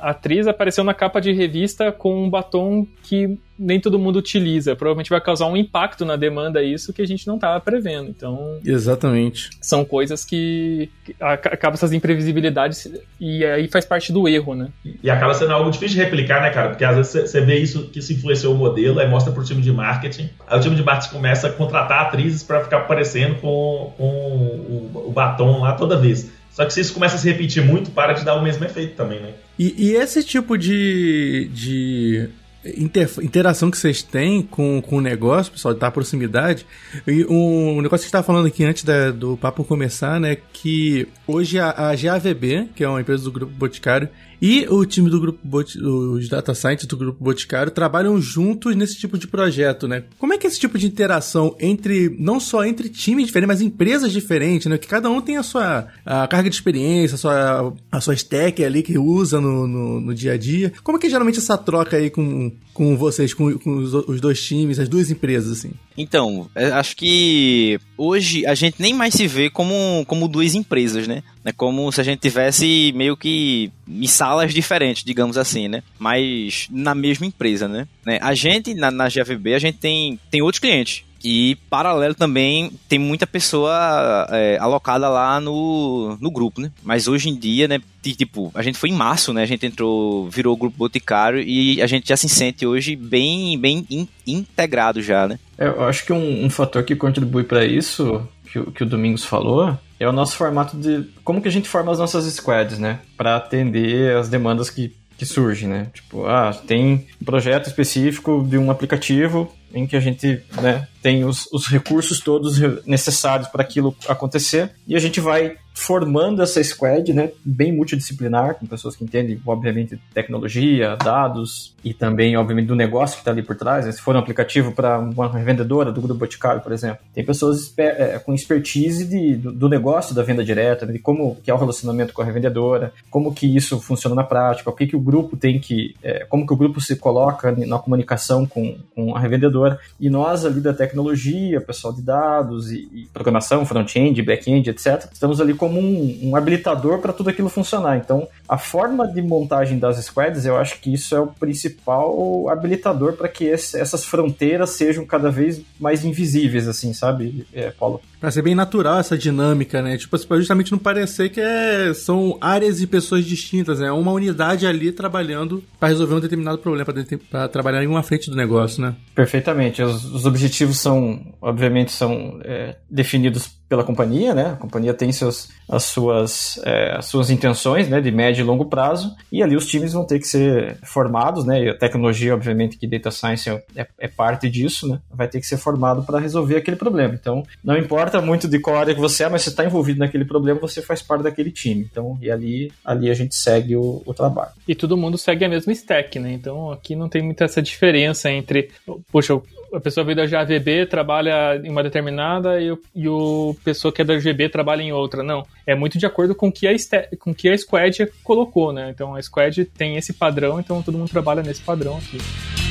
atriz apareceu na capa de revista com um batom que nem todo mundo utiliza. Provavelmente vai causar um impacto na demanda isso que a gente não estava prevendo. Então, exatamente. São coisas que, que acabam essas imprevisibilidades e aí faz parte do erro, né? E acaba sendo algo difícil de replicar, né, cara? Porque às vezes você vê isso que se influenciou o modelo, aí mostra pro time de marketing. Aí o time de marketing começa a contratar atrizes para ficar aparecendo com, com o, o batom lá toda vez. Só que se isso começa a se repetir muito, para de dar o mesmo efeito também, né? E, e esse tipo de, de inter, interação que vocês têm com, com o negócio, pessoal, da proximidade. E um negócio que estava falando aqui antes da, do papo começar, né? Que hoje a, a GAVB, que é uma empresa do Grupo Boticário, e o time do grupo, Bot os data scientists do grupo Boticário trabalham juntos nesse tipo de projeto, né? Como é que é esse tipo de interação entre, não só entre times diferentes, mas empresas diferentes, né? Que cada um tem a sua a carga de experiência, a sua, a sua stack ali que usa no, no, no dia a dia. Como é que é geralmente essa troca aí com, com vocês, com, com os, os, dois times, as duas empresas, assim? Então, é, acho que hoje a gente nem mais se vê como, como duas empresas, né? É como se a gente tivesse meio que em salas diferentes, digamos assim, né? Mas na mesma empresa, né? né? A gente, na, na a gente tem, tem outros clientes. E paralelo também tem muita pessoa é, alocada lá no, no grupo, né? Mas hoje em dia, né? Tipo, a gente foi em março, né? A gente entrou, virou o grupo Boticário e a gente já se sente hoje bem, bem in, integrado já, né? É, eu acho que um, um fator que contribui para isso, que, que o Domingos falou, é o nosso formato de como que a gente forma as nossas squads, né? Para atender as demandas que, que surgem, né? Tipo, ah, tem um projeto específico de um aplicativo em que a gente né, tem os, os recursos todos necessários para aquilo acontecer e a gente vai formando essa squad, né, bem multidisciplinar, com pessoas que entendem, obviamente, tecnologia, dados e também, obviamente, do negócio que está ali por trás. Né? Se for um aplicativo para uma revendedora do Grupo Boticário, por exemplo, tem pessoas é, com expertise de, do, do, negócio da venda direta, de como que é o relacionamento com a revendedora, como que isso funciona na prática, o que, que o grupo tem que, é, como que o grupo se coloca na comunicação com, com a revendedora. E nós ali da tecnologia, pessoal de dados e, e programação, front-end, back-end, etc., estamos ali com como um, um habilitador para tudo aquilo funcionar. Então, a forma de montagem das squads, eu acho que isso é o principal habilitador para que esse, essas fronteiras sejam cada vez mais invisíveis, assim, sabe, é, Paulo? Pra ser bem natural essa dinâmica, né? Tipo, pra justamente não parecer que é, são áreas e pessoas distintas, né? É uma unidade ali trabalhando para resolver um determinado problema, para trabalhar em uma frente do negócio, né? Perfeitamente. Os, os objetivos são, obviamente, são é, definidos pela companhia, né? A companhia tem seus, as, suas, é, as suas intenções, né? De médio e longo prazo, e ali os times vão ter que ser formados, né? E a tecnologia, obviamente, que data science é, é parte disso, né? Vai ter que ser formado para resolver aquele problema. Então, não importa muito de qual área que você é, mas você está envolvido naquele problema, você faz parte daquele time. Então, e ali, ali a gente segue o, o trabalho. E todo mundo segue a mesma stack, né? Então, aqui não tem muita essa diferença entre, poxa, a pessoa veio da JVB trabalha em uma determinada e e o pessoa que é da GB trabalha em outra. Não. É muito de acordo com que a, com que a Squad colocou, né? Então a Squad tem esse padrão, então todo mundo trabalha nesse padrão aqui.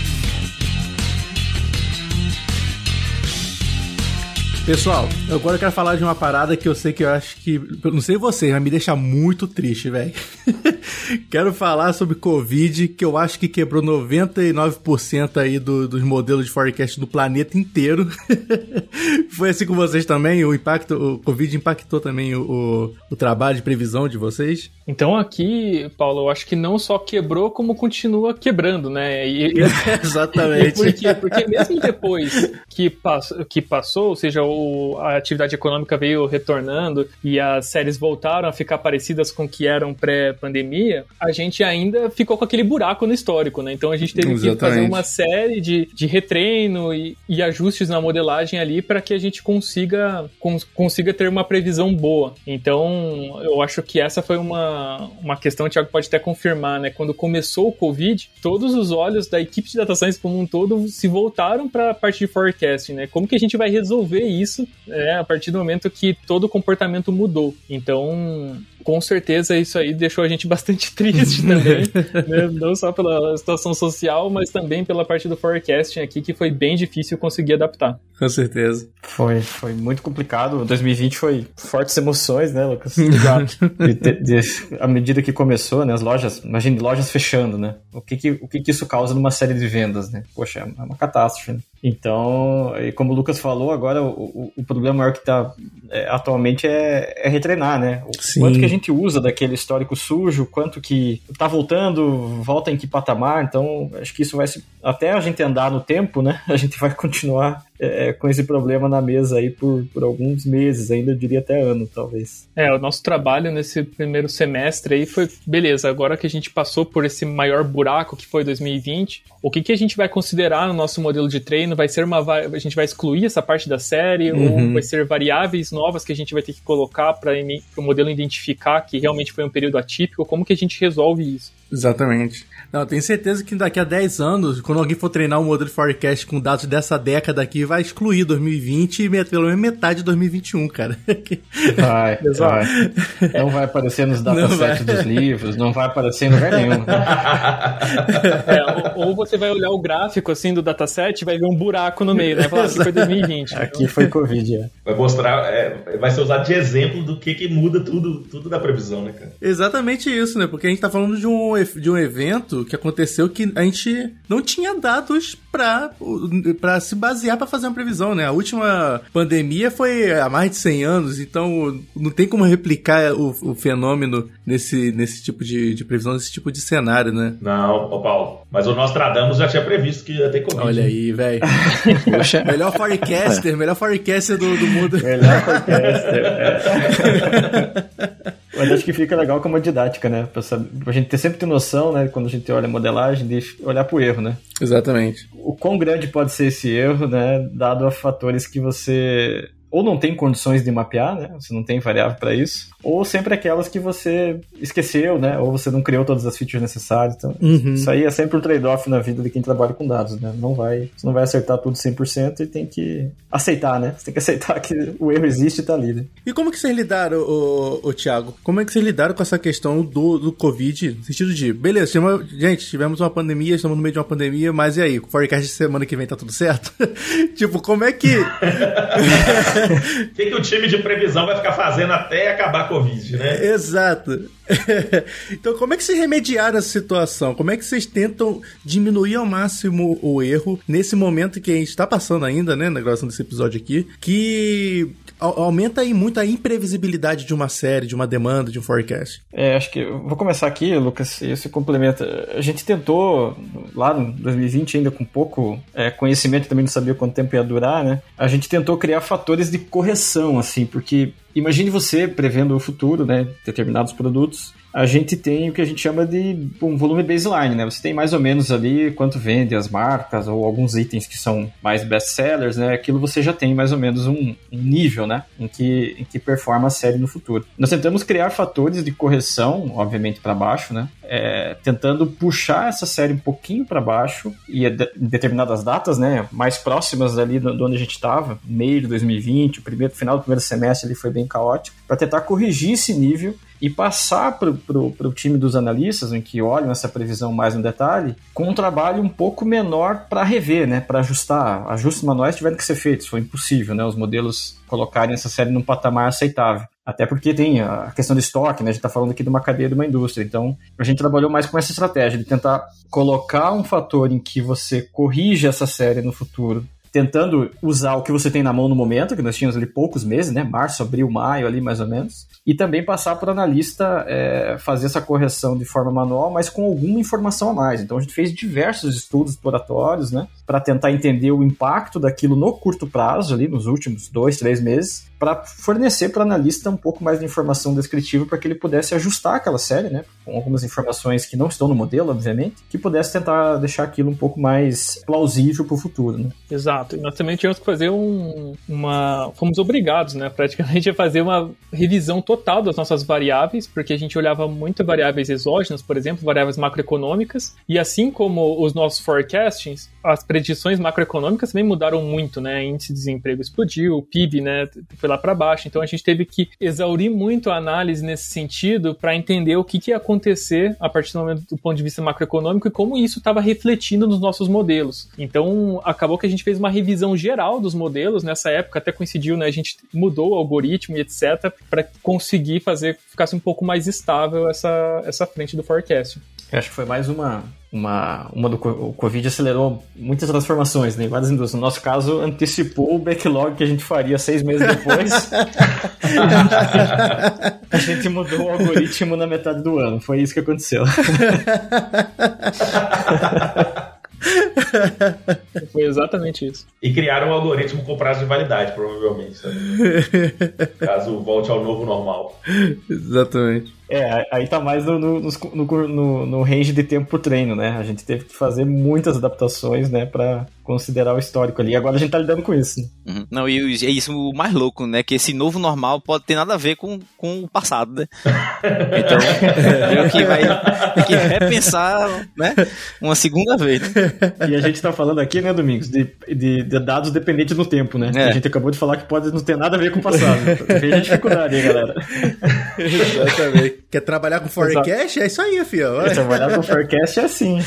Pessoal, agora eu quero falar de uma parada que eu sei que eu acho que. eu Não sei vocês, mas me deixa muito triste, velho. quero falar sobre Covid, que eu acho que quebrou 99% aí do- dos modelos de forecast do planeta inteiro. Foi assim com vocês também? O impacto, o Covid impactou também o, o, o trabalho de previsão de vocês? Então aqui, Paulo, eu acho que não só quebrou, como continua quebrando, né? E, e- Exatamente. Por quê? Porque mesmo depois que, pass que passou, ou seja, o- a atividade econômica veio retornando e as séries voltaram a ficar parecidas com o que eram pré-pandemia, a gente ainda ficou com aquele buraco no histórico, né? Então a gente teve que fazer Exatamente. uma série de, de retreino e, e ajustes na modelagem ali para que a gente consiga, cons- consiga ter uma previsão boa. Então eu acho que essa foi uma, uma questão, o Thiago pode até confirmar, né? Quando começou o Covid, todos os olhos da equipe de data science como um todo se voltaram para a parte de forecasting, né? Como que a gente vai resolver isso né, a partir do momento que todo o comportamento mudou? Então, com certeza isso aí deixou a gente bastante triste também, né? não só pela situação social, mas também pela parte do forecasting aqui, que foi bem difícil conseguir adaptar. Com certeza. Foi, foi muito complicado. 2020 foi fortes emoções, né, Lucas? À medida que começou, né, as lojas, imagine lojas fechando, né? O que que, o que que isso causa numa série de vendas, né? Poxa, é uma catástrofe. Né? Então, e como o Lucas falou, agora o, o, o problema maior que está atualmente é, é retreinar, né? O Sim. quanto que a gente usa daquele histórico sujo, quanto que tá voltando, volta em que patamar. Então, acho que isso vai se, até a gente andar no tempo, né? A gente vai continuar é, com esse problema na mesa aí por, por alguns meses, ainda eu diria até ano, talvez. É, o nosso trabalho nesse primeiro semestre aí foi, beleza, agora que a gente passou por esse maior buraco que foi 2020, o que, que a gente vai considerar no nosso modelo de treino? Vai ser uma. A gente vai excluir essa parte da série? Uhum. Ou vai ser variáveis novas que a gente vai ter que colocar para o modelo identificar que realmente foi um período atípico? Como que a gente resolve isso? Exatamente. Não, eu tenho certeza que daqui a 10 anos, quando alguém for treinar um modelo de forecast com dados dessa década aqui, vai excluir 2020 e pelo menos metade de 2021, cara. Vai, vai. Não vai aparecer nos datasets dos livros, não vai aparecer em lugar nenhum. É, ou, ou você vai olhar o gráfico assim do dataset e vai ver um buraco no meio, né? Falar que foi 2020. Aqui foi Covid, é. Vai mostrar, é, vai ser usado de exemplo do que, que muda tudo, tudo da previsão, né, cara? Exatamente isso, né? Porque a gente tá falando de um, de um evento que aconteceu que a gente não tinha dados pra, pra se basear pra fazer uma previsão, né? A última pandemia foi há mais de 100 anos, então não tem como replicar o, o fenômeno nesse, nesse tipo de, de previsão, nesse tipo de cenário, né? Não, ô Paulo. Mas o Nostradamus já tinha previsto que ia ter Covid. Olha aí, velho. Melhor forecaster, melhor forecaster do, do mundo. Melhor podcaster. Mas acho que fica legal como didática, né? Pra, saber- pra gente ter sempre ter noção, né? Quando a gente olha a modelagem, de olhar pro erro, né? Exatamente. O quão grande pode ser esse erro, né? Dado a fatores que você ou não tem condições de mapear, né? Você não tem variável para isso, ou sempre aquelas que você esqueceu, né? Ou você não criou todas as features necessárias. Então, Uhum. isso aí é sempre um trade-off na vida de quem trabalha com dados, né? Não vai, você não vai acertar tudo 100% e tem que aceitar, né? Você tem que aceitar que o erro existe e tá ali, né? E como que vocês lidaram, ô, ô, Thiago? Como é que vocês lidaram com essa questão do, do Covid? No sentido de, beleza, tivemos- gente, tivemos uma pandemia, estamos no meio de uma pandemia, mas e aí? O forecast de semana que vem tá tudo certo? tipo, como é que. O que, que o time de previsão vai ficar fazendo até acabar a Covid, né? Exato. então, como é que vocês remediaram essa situação? Como é que vocês tentam diminuir ao máximo o erro nesse momento que a gente está passando ainda, né, na gravação desse episódio aqui, que au- aumenta aí muito a imprevisibilidade de uma série, de uma demanda, de um forecast? É, acho que eu vou começar aqui, Lucas, e você complementa. A gente tentou, lá no 2020, ainda com pouco é, conhecimento, também não sabia quanto tempo ia durar, né? A gente tentou criar fatores de correção, assim, porque imagine você prevendo o futuro, né? Determinados produtos. a gente tem o que a gente chama de um volume baseline, né? Você tem mais ou menos ali quanto vende as marcas ou alguns itens que são mais best-sellers, né? Aquilo você já tem mais ou menos um, um nível, né? Em que, em que performa a série no futuro. Nós tentamos criar fatores de correção, obviamente para baixo, né? É, tentando puxar essa série um pouquinho para baixo e em determinadas datas, né? Mais próximas ali de onde a gente estava, meio de 2020, o primeiro final do primeiro semestre ele foi bem caótico, para tentar corrigir esse nível e passar para o time dos analistas, em que olham essa previsão mais no detalhe, com um trabalho um pouco menor para rever, né, para ajustar. Ajustes manuais tiveram que ser feitos, foi impossível, né, os modelos colocarem essa série num patamar aceitável. Até porque tem a questão do estoque, né? A gente está falando aqui de uma cadeia de uma indústria. Então, a gente trabalhou mais com essa estratégia de tentar colocar um fator em que você corrige essa série no futuro tentando usar o que você tem na mão no momento, que nós tínhamos ali poucos meses, né? Março, abril, maio ali mais ou menos. E também passar para o analista é, fazer essa correção de forma manual, mas com alguma informação a mais. Então a gente fez diversos estudos exploratórios, né? Para tentar entender o impacto daquilo no curto prazo, ali nos últimos dois, três meses, para fornecer para o analista um pouco mais de informação descritiva para que ele pudesse ajustar aquela série, né, com algumas informações que não estão no modelo, obviamente, que pudesse tentar deixar aquilo um pouco mais plausível para o futuro. Né? Exato. E nós também tínhamos que fazer um, uma. Fomos obrigados, né, praticamente, a fazer uma revisão total das nossas variáveis, porque a gente olhava muito variáveis exógenas, por exemplo, variáveis macroeconômicas, e assim como os nossos forecastings, as predições macroeconômicas também mudaram muito, né? Índice de desemprego explodiu, o PIB, né, foi lá para baixo. Então a gente teve que exaurir muito a análise nesse sentido para entender o que, que ia acontecer a partir do momento do ponto de vista macroeconômico e como isso estava refletindo nos nossos modelos. Então acabou que a gente fez uma revisão geral dos modelos nessa época, até coincidiu, né? A gente mudou o algoritmo e etc para conseguir fazer ficasse um pouco mais estável essa, essa frente do forecast. Eu acho que foi mais uma uma, uma do o Covid acelerou muitas transformações né, em várias indústrias. No nosso caso, antecipou o backlog que a gente faria seis meses depois. a gente mudou o algoritmo na metade do ano. Foi isso que aconteceu. Foi exatamente isso. E criaram um algoritmo com prazo de validade, provavelmente. Caso volte ao novo normal. Exatamente. É, aí tá mais no, no, no, no, range de tempo pro treino, né? A gente teve que fazer muitas adaptações, né, pra considerar o histórico ali. Agora a gente tá lidando com isso. Né? Uhum. Não, e é isso o mais louco, né? Que esse novo normal pode ter nada a ver com, com o passado, né? Então, é que vai que repensar, né? Uma segunda vez. Né? E a gente tá falando aqui, né, Domingos, de, de, de dados dependentes no tempo, né? É. A gente acabou de falar que pode não ter nada a ver com o passado. Veja a dificuldade aí, galera. Exatamente. Quer trabalhar com forecast? É isso aí, filho. Quer trabalhar com forecast é assim.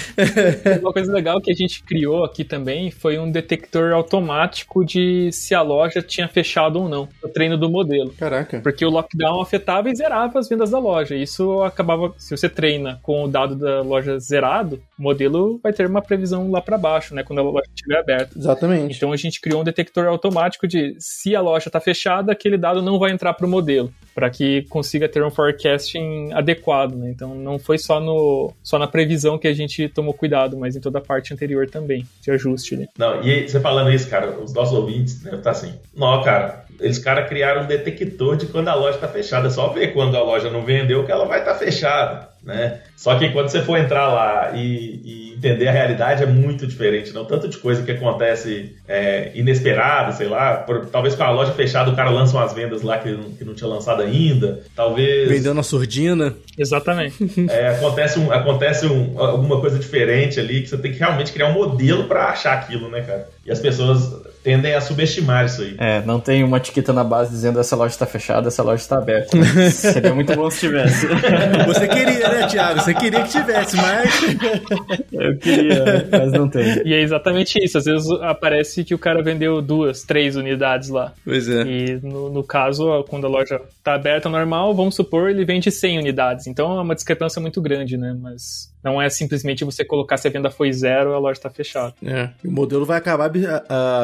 Uma coisa legal que a gente criou aqui também foi um detector automático de se a loja tinha fechado ou não. O treino do modelo. Caraca. Porque o lockdown afetava e zerava as vendas da loja. Isso acabava, se você treina com o dado da loja zerado, o modelo vai ter uma previsão lá para baixo, né? Quando a loja estiver aberta. Exatamente. Então a gente criou um detector automático de se a loja está fechada, aquele dado não vai entrar para o modelo para que consiga ter um forecasting adequado, né? Então não foi só no só na previsão que a gente tomou cuidado, mas em toda a parte anterior também, de ajuste, né? Não, e você falando isso, cara, os nossos ouvintes, né, tá assim, não, cara, eles cara criaram um detector de quando a loja está fechada, é só ver quando a loja não vendeu que ela vai estar tá fechada, né? Só que quando você for entrar lá e, e, entender a realidade é muito diferente, não tanto de coisa que acontece é, inesperada, sei lá, por, talvez com a loja fechada o cara lança umas vendas lá que, que não tinha lançado ainda, talvez... Vendendo a surdina. Exatamente. É, acontece um, acontece um, alguma coisa diferente ali que você tem que realmente criar um modelo para achar aquilo, né, cara? E as pessoas tendem a subestimar isso aí. É, não tem uma etiqueta na base dizendo essa loja está fechada, essa loja está aberta. Seria muito bom se tivesse. Você queria, né, Thiago? Você queria que tivesse, mas. Eu queria, mas não tem. E é exatamente isso. Às vezes aparece que o cara vendeu duas, três unidades lá. Pois é. E no, no caso, quando a loja está aberta normal, vamos supor, ele vende 100 unidades. Então é uma discrepância muito grande, né? Mas não é simplesmente você colocar se a venda foi zero a loja está fechada. É. O modelo vai acabar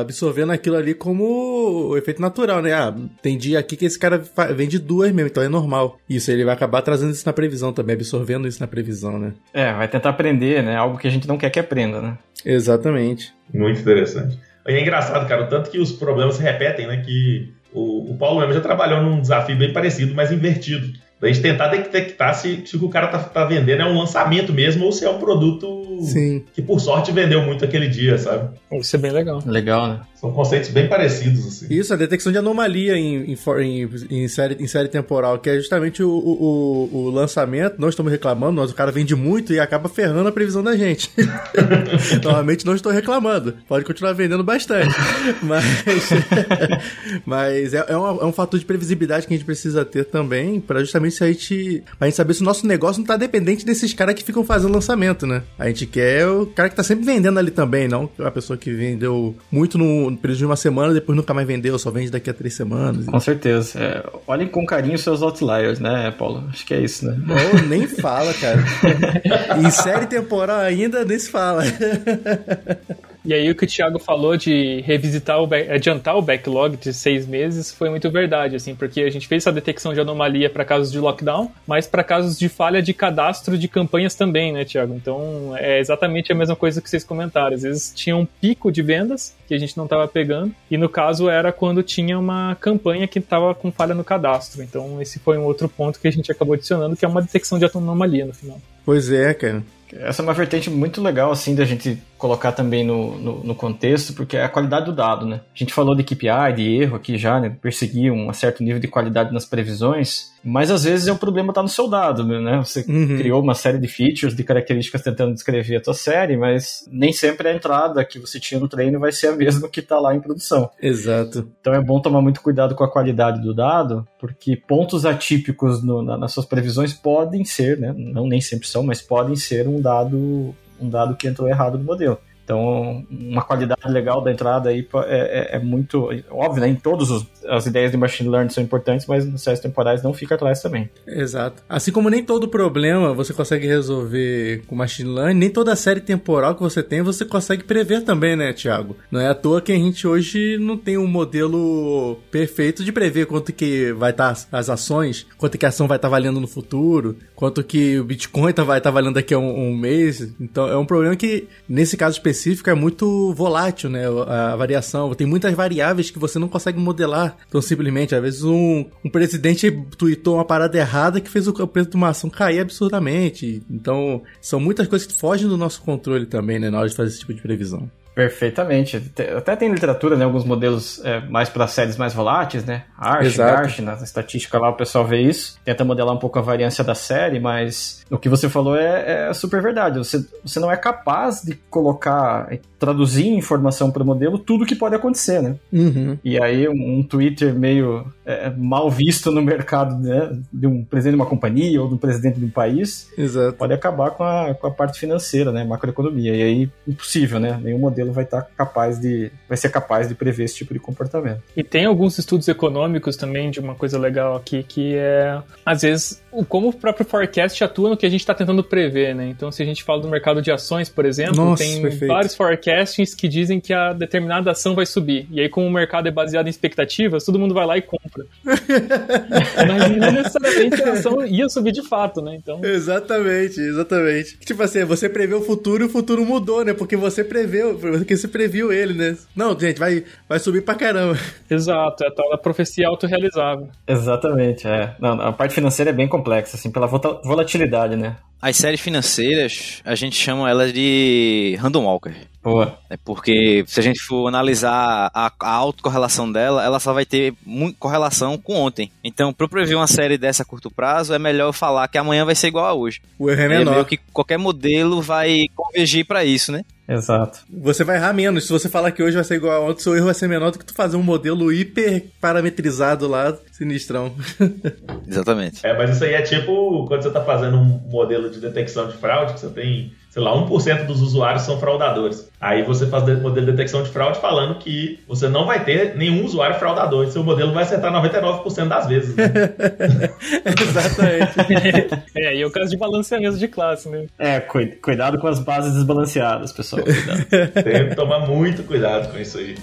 absorvendo aquilo ali como o efeito natural, né? Ah, tem dia aqui que esse cara vende duas mesmo, então é normal. Isso, ele vai acabar trazendo isso na previsão também, absorvendo isso na previsão, né? É, vai tentar aprender, né? Algo que a gente não quer que aprenda, né? Exatamente. Muito interessante. E é engraçado, cara, o tanto que os problemas se repetem, né? Que o, o Paulo mesmo já trabalhou num desafio bem parecido, mas invertido Pra gente tentar detectar se, se o que o cara tá, tá vendendo é um lançamento mesmo ou se é um produto Sim. que por sorte vendeu muito aquele dia, sabe? Isso é bem legal. Legal, né? São conceitos bem parecidos, assim. Isso, a detecção de anomalia em, em, em- em série, em série temporal, que é justamente o, o, o- lançamento. Nós estamos reclamando, nós, o cara vende muito e acaba ferrando a previsão da gente. Normalmente não estou reclamando. Pode continuar vendendo bastante. Mas, mas é, é, um, é um fator de previsibilidade que a gente precisa ter também, para justamente se a gente, pra gente saber se o nosso negócio não tá dependente desses caras que ficam fazendo lançamento, né? A gente quer o cara que tá sempre vendendo ali também, não a pessoa que vendeu muito no período de uma semana, depois nunca mais vendeu, só vende daqui a três semanas. Com certeza. É, olhem com carinho seus outliers, né, Paulo? Acho que é isso, né? Ou nem fala, cara. em série temporal ainda nem se fala. E aí o que o Thiago falou de revisitar o adiantar o backlog de seis meses foi muito verdade, assim, porque a gente fez essa detecção de anomalia para casos de lockdown, mas para casos de falha de cadastro de campanhas também, né, Thiago? Então é exatamente a mesma coisa que vocês comentaram. Às vezes tinha um pico de vendas que a gente não estava pegando, e no caso era quando tinha uma campanha que estava com falha no cadastro. Então esse foi um outro ponto que a gente acabou adicionando, que é uma detecção de anomalia no final. Pois é, cara. Essa é uma vertente muito legal, assim, da gente colocar também no, no, no contexto, porque é a qualidade do dado, né? A gente falou de KPI, de erro aqui já, né? Perseguir um certo nível de qualidade nas previsões, mas às vezes é o problema tá no seu dado, né? Você Uhum. criou uma série de features, de características tentando descrever a tua série, mas nem sempre a entrada que você tinha no treino vai ser a mesma que tá lá em produção. Exato. Então é bom tomar muito cuidado com a qualidade do dado, porque pontos atípicos no- na- nas suas previsões podem ser, né? Não nem sempre são, mas podem ser um dado, um dado que entrou errado no modelo. Então, uma qualidade legal da entrada aí é, é- é muito. Óbvio, né? Em todas as ideias de machine learning são importantes, mas nos séries temporais não fica atrás também. Exato. Assim como nem todo problema você consegue resolver com machine learning, nem toda série temporal que você tem você consegue prever também, né, Thiago? Não é à toa que a gente hoje não tem um modelo perfeito de prever quanto que vai estar as ações, quanto que a ação vai estar valendo no futuro, quanto que o Bitcoin tá, vai estar valendo daqui a um, um mês. Então é um problema que, nesse caso específico, é muito volátil, né? A, variação. Tem muitas variáveis que você não consegue modelar tão simplesmente. Às vezes um, um presidente tweetou uma parada errada que fez o preço de uma ação cair absurdamente. Então, são muitas coisas que fogem do nosso controle também, né? Na hora de fazer esse tipo de previsão. Perfeitamente. Te- Até tem literatura, né? Alguns modelos é, mais para séries mais voláteis, né? Arch. Garch, na estatística lá o pessoal vê isso. Tenta modelar um pouco a variância da série, mas o que você falou é, é super verdade. Você, você não é capaz de colocar, traduzir em informação para o modelo tudo que pode acontecer, né? Uhum. E aí um, um Twitter meio é, mal visto no mercado, né? De um presidente de uma companhia ou de um presidente de um país, Exato. pode acabar com a, com a parte financeira, né, macroeconomia. E aí, impossível, né? Nenhum modelo vai estar capaz de, vai ser capaz de prever esse tipo de comportamento. E tem alguns estudos econômicos também de uma coisa legal aqui, que é, às vezes, o- como o próprio forecast atua no que a gente está tentando prever, né? Então, se a gente fala do mercado de ações, por exemplo, Nossa, tem perfeito. vários forecastings que dizem que a determinada ação vai subir. E aí, como o mercado é baseado em expectativas, todo mundo vai lá e compra. Mas não necessariamente a ação ia subir de fato, né? Então, Exatamente, exatamente. Tipo assim, você prevê o futuro e o futuro mudou, né? Porque você preveu, porque você previu ele, né? Não, gente, vai, vai subir pra caramba. exato, é a tal da profecia autorrealizável. Exatamente, é. Não, a parte financeira é bem complexa, assim, pela volatilidade, né? As séries financeiras, a gente chama elas de random walker. Boa. É porque se a gente for analisar a, a autocorrelação dela, ela só vai ter muito correlação com ontem. Então, para eu prever uma série dessa a curto prazo, é melhor eu falar que amanhã vai ser igual a hoje. O erro é É menor. meio que qualquer modelo vai convergir para isso, né? Exato. Você vai errar menos. Se você falar que hoje vai ser igual a ontem, seu erro vai ser menor do que tu fazer um modelo hiper parametrizado lá, sinistrão. Exatamente. É, mas isso aí é tipo quando você está fazendo um modelo de detecção de fraude, que você tem, sei lá, 1% dos usuários são fraudadores. Aí você faz o modelo de detecção de fraude falando que você não vai ter nenhum usuário fraudador. Seu modelo vai acertar 99% das vezes. Né? Exatamente. É, e é o caso de balanceamento de classe, né? É, cui- cuidado com as bases desbalanceadas, pessoal. Cuidado. Tem que tomar muito cuidado com isso aí.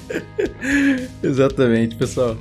Exatamente, pessoal.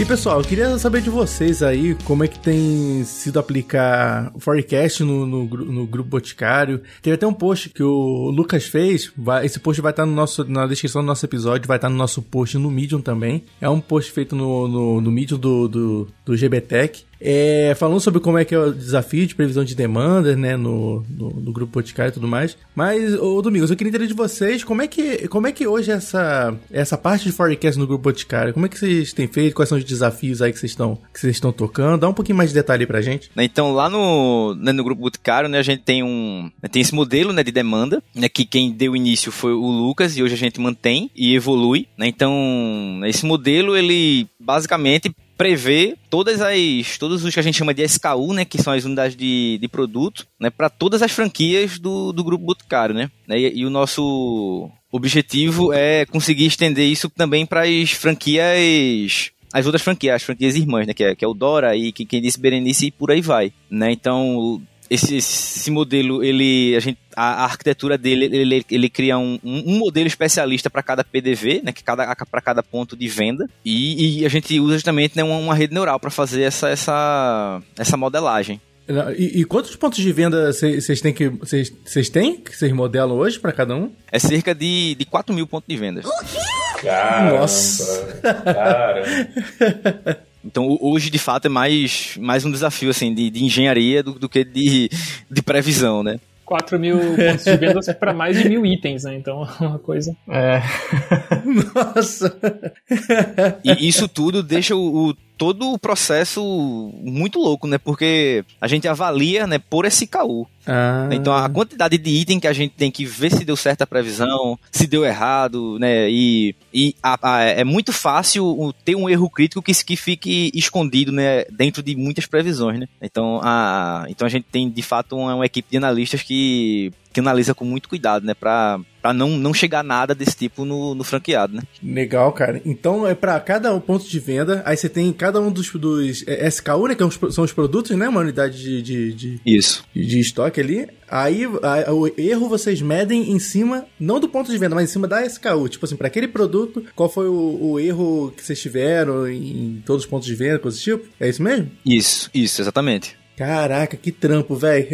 E pessoal, eu queria saber de vocês aí como é que tem sido aplicar o forecast no, no, no grupo Boticário. Teve até um post que o Lucas fez. Vai, esse post vai estar no nosso, na descrição do nosso episódio, vai estar no nosso post no Medium também. É um post feito no, no, no Medium do, do, do GBTech. É, falando sobre como é que é o desafio de previsão de demandas, né, no, no, no grupo Boticário e tudo mais. Mas, ô Domingos, eu queria entender de vocês como é que, como é que hoje essa, essa parte de forecast no grupo Boticário, como é que vocês têm feito, quais são os desafios aí que vocês estão, que vocês estão tocando? Dá um pouquinho mais de detalhe pra gente. Então, lá no, né, no grupo Boticário, né, a gente tem um, né, tem esse modelo, né, de demanda, né, que quem deu início foi o Lucas e hoje a gente mantém e evolui, né, então, esse modelo, ele basicamente prevê todas as todos os que a gente chama de SKU, né, que são as unidades de, de produto, né, para todas as franquias do, do grupo Boticário, né? E, e, o nosso objetivo é conseguir estender isso também para as franquias as outras franquias, as franquias irmãs, né, que é, que é o Dora e que, quem disse Berenice e por aí vai, né? Então, esse, esse modelo, ele, a, gente, a, a arquitetura dele, ele, ele cria um, um, modelo especialista para cada PDV, né, que cada, para cada ponto de venda, e, e a gente usa justamente né, uma, uma rede neural para fazer essa, essa, essa modelagem. E, e, quantos pontos de venda vocês têm que vocês têm que vocês modelam hoje para cada um? É cerca de, de 4 mil pontos de venda. Caramba, Nossa! Caramba. Então hoje de fato é mais, mais um desafio assim de, de engenharia do, do que de, de previsão, né? 4 mil pontos de vendas para mais de mil itens, né? Então é uma coisa. É. Nossa! E isso tudo deixa o, o todo o processo muito louco, né? Porque a gente avalia, né, por esse. Ah. Então a quantidade de item que a gente tem que ver se deu certo a previsão, se deu errado, né? E, e a, a, é muito fácil ter um erro crítico que, que fique escondido, né? Dentro de muitas previsões, né? Então a, então a gente tem de fato uma, uma equipe de analistas que que analisa com muito cuidado, né? Pra, pra não, não chegar nada desse tipo no, no franqueado, né? Legal, cara. Então é para cada ponto de venda, aí você tem cada um dos, dos é, SKU, né? Que são os produtos, né? Uma unidade de, de, de Isso. De, de, estoque ali. Aí a, o erro vocês medem em cima, não do ponto de venda, mas em cima da SKU. Tipo assim, para aquele produto, qual foi o, o, erro que vocês tiveram em todos os pontos de venda, coisa tipo? É isso mesmo? Isso, isso, exatamente. Caraca, que trampo, velho.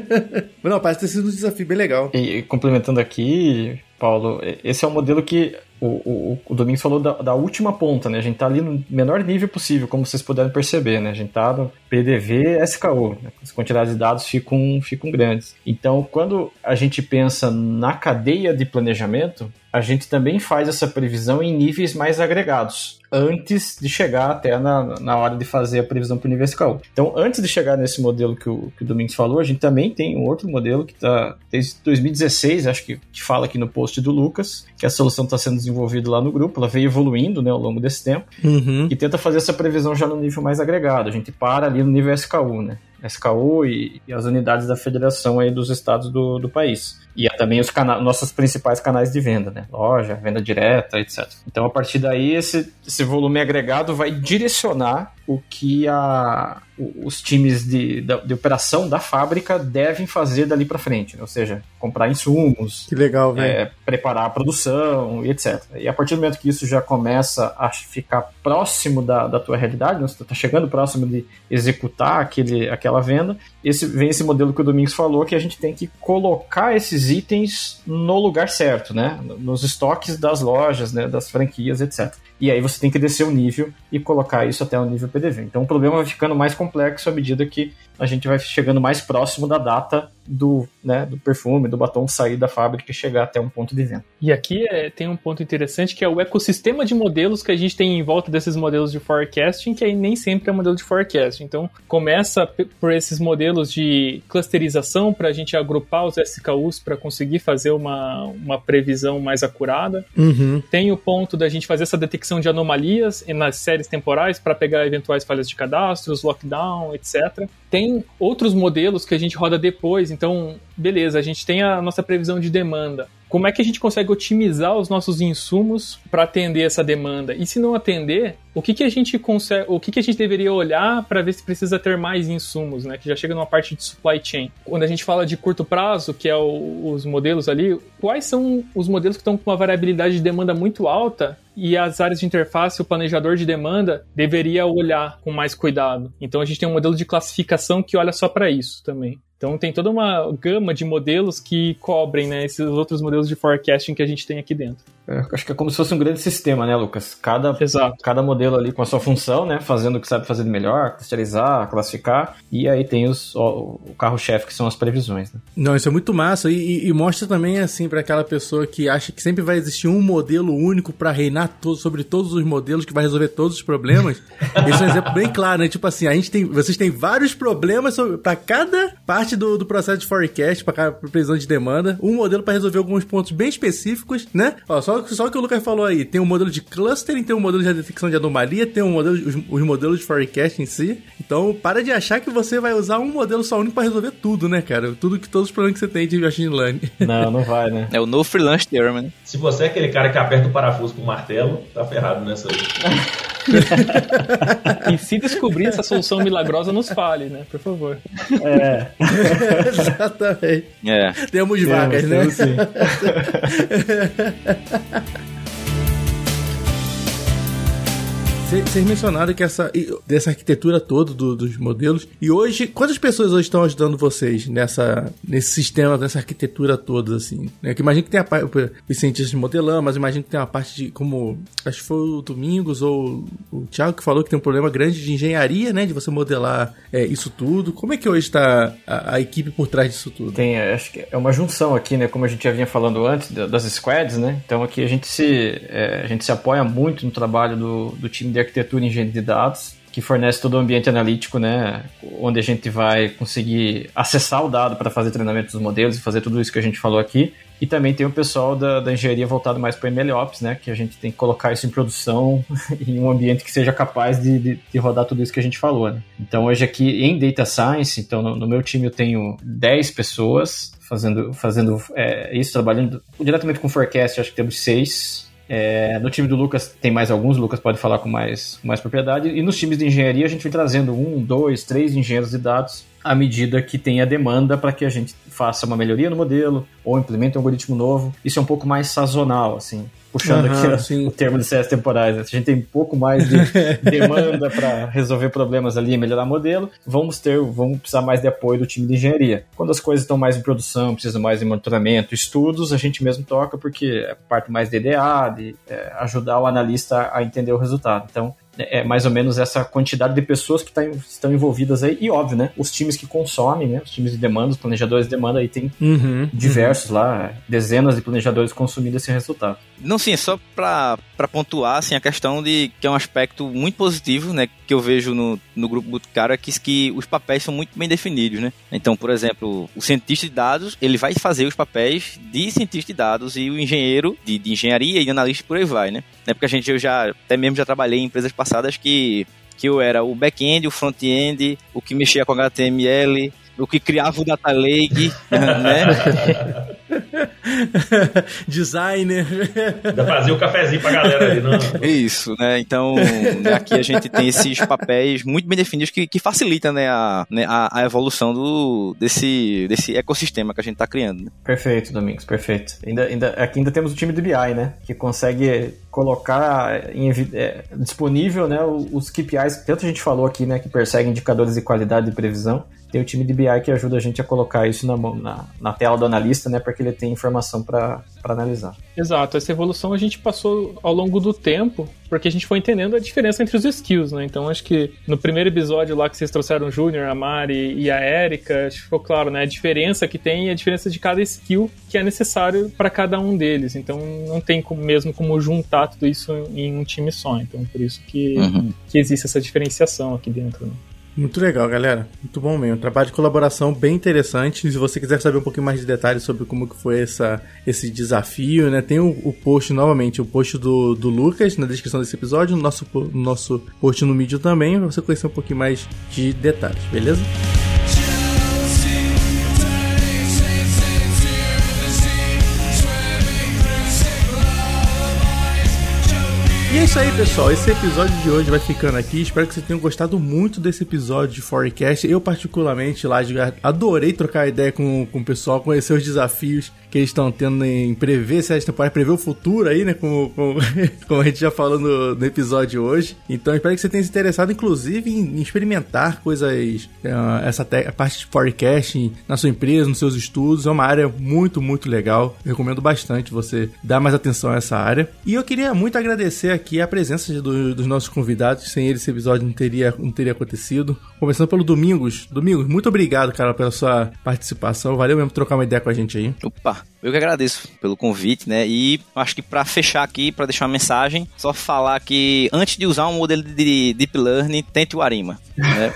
Não, parece ter sido um desafio bem legal. E complementando aqui, Paulo, esse é um modelo que o, o, o Domingos falou da, da, última ponta, né? A gente tá ali no menor nível possível, como vocês puderam perceber, né? A gente tá no PDV, SKU. Né? As quantidades de dados ficam, ficam grandes. Então, quando a gente pensa na cadeia de planejamento, a gente também faz essa previsão em níveis mais agregados antes de chegar até na, na hora de fazer a previsão para o nível SKU. Então, antes de chegar nesse modelo que o, que o Domingos falou, a gente também tem um outro modelo que está desde 2016, acho que, que fala aqui no post do Lucas, que a solução está sendo desenvolvida lá no grupo, ela veio evoluindo né, ao longo desse tempo, uhum. e tenta fazer essa previsão já no nível mais agregado. A gente para ali no nível SKU, né? SKU e, e, as unidades da federação aí dos estados do, do país. E também os nossos principais canais de venda, né? Loja, venda direta, etc. Então, a partir daí, esse, esse volume agregado vai direcionar o que a, os times de, de, operação da fábrica devem fazer dali para frente, né? ou seja, comprar insumos, que legal, é, preparar a produção e etc. E a partir do momento que isso já começa a ficar próximo da, da tua realidade, né? você está chegando próximo de executar aquele, aquela venda, esse, vem esse modelo que o Domingos falou que a gente tem que colocar esses itens no lugar certo, né? nos estoques das lojas, né? das franquias, etc. E aí você tem que descer o nível e colocar isso até o nível PDV. Então o problema vai ficando mais complexo à medida que a gente vai chegando mais próximo da data do, né, do perfume, do batom sair da fábrica e chegar até um ponto de venda. E aqui é, tem um ponto interessante que é o ecossistema de modelos que a gente tem em volta desses modelos de forecasting, que aí nem sempre é modelo de forecasting. Então, começa por esses modelos de clusterização para a gente agrupar os SKUs para conseguir fazer uma, uma previsão mais acurada. Uhum. Tem o ponto da gente fazer essa detecção de anomalias nas séries temporais para pegar eventuais falhas de cadastros, lockdown, etc. Tem outros modelos que a gente roda depois, então, beleza, a gente tem a nossa previsão de demanda como é que a gente consegue otimizar os nossos insumos para atender essa demanda? E se não atender, o que, que a gente consegue, o que, que a gente deveria olhar para ver se precisa ter mais insumos, né? Que já chega numa parte de supply chain. Quando a gente fala de curto prazo, que é o, os modelos ali, quais são os modelos que estão com uma variabilidade de demanda muito alta e as áreas de interface, o planejador de demanda deveria olhar com mais cuidado. Então a gente tem um modelo de classificação que olha só para isso também. Então tem toda uma gama de modelos que cobrem né, esses outros modelos de forecasting que a gente tem aqui dentro. É, acho que é como se fosse um grande sistema, né, Lucas? Cada, Exato. cada modelo ali com a sua função, né? Fazendo o que sabe fazer de melhor, clusterizar, classificar. E aí tem os, ó, o carro-chefe, que são as previsões. Né? Não, isso é muito massa. E, e, e mostra também, assim, para aquela pessoa que acha que sempre vai existir um modelo único para reinar todo, sobre todos os modelos, que vai resolver todos os problemas. Esse é um exemplo bem claro, né? Tipo assim, a gente tem, vocês têm vários problemas para cada parte do, do processo de forecast, para cada previsão de demanda. Um modelo para resolver alguns pontos bem específicos, né? Ó, só só, só o que o Lucas falou aí. Tem um modelo de clustering, tem um modelo de detecção de anomalia, tem um modelo, os, os modelos de forecast em si. Então, para de achar que você vai usar um modelo só único para resolver tudo, né, cara? Tudo que todos os problemas que você tem de machine learning. Não, não vai, né? É o no freelance theorem, né? Se você é aquele cara que aperta o parafuso com o martelo, tá ferrado nessa aí. e se descobrir essa solução milagrosa, nos fale, né? Por favor. É. Exatamente. É. Temos vagas, né? Temos, sim. Vocês mencionaram que essa, dessa arquitetura toda do, dos modelos. E hoje, quantas pessoas hoje estão ajudando vocês nessa, nesse sistema, nessa arquitetura toda, assim? Né? Que imagino que tem a parte, os cientistas de modelão, mas imagino que tem uma parte de, como, acho que foi o Domingos ou o Thiago que falou que tem um problema grande de engenharia, né? De você modelar é, isso tudo. Como é que hoje está a, a, equipe por trás disso tudo? Tem, acho que é uma junção aqui, né? Como a gente já vinha falando antes, das squads, né? Então aqui a gente se, é, a gente se apoia muito no trabalho do, do time de arquitetura e engenharia de dados, que fornece todo o ambiente analítico, né, onde a gente vai conseguir acessar o dado para fazer treinamento dos modelos e fazer tudo isso que a gente falou aqui. E também tem o pessoal da, da engenharia voltado mais para MLOps, né, que a gente tem que colocar isso em produção em um ambiente que seja capaz de, de, de, rodar tudo isso que a gente falou. Né. Então hoje aqui em Data Science, então no, no meu time eu tenho 10 pessoas fazendo, fazendo é, isso, trabalhando diretamente com forecast, acho que temos seis é, no time do Lucas tem mais alguns, o Lucas pode falar com mais, mais propriedade. E nos times de engenharia a gente vem trazendo um, dois, três engenheiros de dados à medida que tem a demanda para que a gente faça uma melhoria no modelo ou implemente um algoritmo novo. Isso é um pouco mais sazonal, assim puxando uhum, aqui o termo de CS temporais. Né? Se a gente tem um pouco mais de demanda para resolver problemas ali e melhorar o modelo, vamos ter, vamos precisar mais de apoio do time de engenharia. Quando as coisas estão mais em produção, precisa mais de monitoramento, estudos, a gente mesmo toca porque é parte mais de EDA, de é, ajudar o analista a entender o resultado. Então, é mais ou menos essa quantidade de pessoas que tá, estão envolvidas aí. E óbvio, né? Os times que consomem, né? Os times de demanda, os planejadores de demanda aí tem uhum, diversos uhum. lá, dezenas de planejadores consumindo esse resultado. Não, sim, é só para pontuar assim, a questão de que é um aspecto muito positivo, né? Que eu vejo no, no grupo Boticário é que, que os papéis são muito bem definidos, né? Então, por exemplo, o cientista de dados, ele vai fazer os papéis de cientista de dados e o engenheiro de, de engenharia e analista por aí vai, né? É porque a gente, eu já, até mesmo já trabalhei em empresas passadas que, que eu era o back-end, o front-end, o que mexia com HTML, o que criava o data lake, né? Designer. Ainda fazia o cafezinho pra galera ali, não? Isso, né? Então, aqui a gente tem esses papéis muito bem definidos que, que facilitam né, a, né, a, a, evolução do, desse, desse ecossistema que a gente tá criando. Né? Perfeito, Domingos, perfeito. Ainda, ainda, aqui ainda temos o time do BI, né? Que consegue colocar em, é, disponível né, os KPIs que tanto a gente falou aqui, né? Que perseguem indicadores de qualidade e previsão tem o time de BI que ajuda a gente a colocar isso na, na, na tela do analista, né, para que ele tenha informação para analisar. Exato, essa evolução a gente passou ao longo do tempo, porque a gente foi entendendo a diferença entre os skills, né? Então acho que no primeiro episódio lá que vocês trouxeram o Júnior, a Mari e a Erika, acho que ficou claro, né? A diferença que tem e a diferença de cada skill que é necessário para cada um deles. Então não tem como, mesmo como juntar tudo isso em um time só. Então por isso que, uhum. que existe essa diferenciação aqui dentro. Né? Muito legal, galera. Muito bom mesmo. Trabalho de colaboração bem interessante. Se você quiser saber um pouquinho mais de detalhes sobre como que foi essa, esse desafio, né? Tem o, o post, novamente, o post do, do Lucas na descrição desse episódio, no nosso, no nosso post no vídeo também, pra você conhecer um pouquinho mais de detalhes, beleza? E é isso aí, pessoal. Esse episódio de hoje vai ficando aqui. Espero que vocês tenham gostado muito desse episódio de Forecast. Eu, particularmente, lá, adorei trocar ideia com, com o pessoal, conhecer os desafios que eles estão tendo em prever se esta temporada, prever o futuro aí, né? Como, como, como a gente já falou no, no, episódio hoje. Então, espero que você tenha se interessado, inclusive, em, em experimentar coisas, uh, essa te, parte de forecasting na sua empresa, nos seus estudos. É uma área muito, muito legal. Recomendo bastante você dar mais atenção a essa área. E eu queria muito agradecer aqui a presença do, dos nossos convidados. Sem eles, esse episódio não teria, não teria acontecido. Começando pelo Domingos. Domingos, muito obrigado, cara, pela sua participação. Valeu mesmo trocar uma ideia com a gente aí. Opa, eu que agradeço pelo convite, né? E acho que para fechar aqui, para deixar uma mensagem, só falar que antes de usar um modelo de Deep Learning, tente o Arima, né?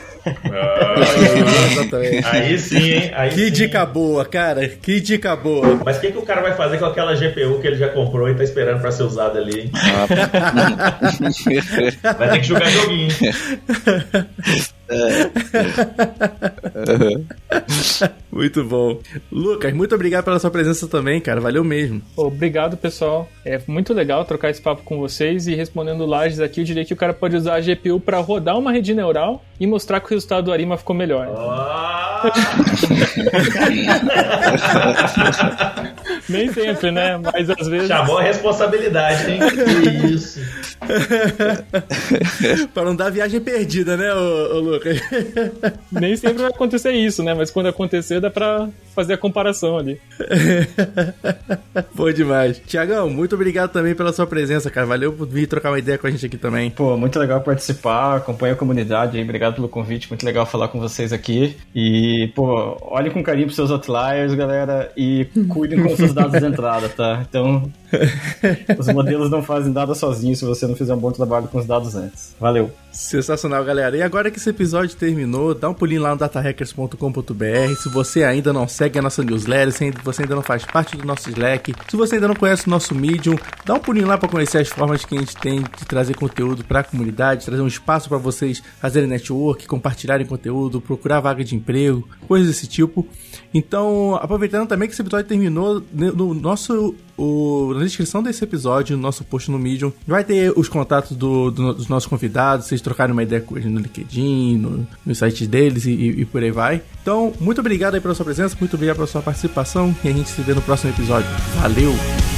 Ah, aí sim, hein? Aí que sim. dica boa, cara. Que dica boa. Mas o que, que o cara vai fazer com aquela GPU que ele já comprou e tá esperando para ser usada ali, hein? vai ter que jogar joguinho. muito bom. Lucas, muito obrigado pela sua presença também, cara. Valeu mesmo. Obrigado, pessoal. É muito legal trocar esse papo com vocês e respondendo lajes aqui, eu diria que o cara pode usar a GPU para rodar uma rede neural e mostrar que o resultado do Arima ficou melhor. Oh! Nem sempre, né? Mas às vezes. Chamou a responsabilidade, hein? Que isso. pra não dar viagem perdida, né, ô, ô Lucas? Nem sempre vai acontecer isso, né? Mas quando acontecer, dá pra fazer a comparação ali. Pô, demais. Tiagão, muito obrigado também pela sua presença, cara. Valeu por vir trocar uma ideia com a gente aqui também. Pô, muito legal participar, acompanha a comunidade aí. Obrigado pelo convite, muito legal falar com vocês aqui. E, pô, olhem com carinho pros seus outliers, galera, e cuidem com seus dados de entrada, tá? Então, os modelos não fazem nada sozinhos se você não fizer um bom trabalho com os dados antes. Valeu. Sensacional, galera. E agora que esse episódio terminou, dá um pulinho lá no datahackers.com.br. Se você ainda não segue a nossa newsletter, se você ainda não faz parte do nosso Slack, se você ainda não conhece o nosso Medium, dá um pulinho lá para conhecer as formas que a gente tem de trazer conteúdo para a comunidade, trazer um espaço para vocês fazerem network, compartilharem conteúdo, procurar vaga de emprego, coisas desse tipo. Então, aproveitando também que esse episódio terminou, no nosso o, na descrição desse episódio, no nosso post no Medium, vai ter os contatos do, do, dos nossos convidados, vocês trocarem uma ideia com eles no LinkedIn, no, nos sites deles e, e, por aí vai. Então, muito obrigado aí pela sua presença, muito obrigado pela sua participação e a gente se vê no próximo episódio. Valeu!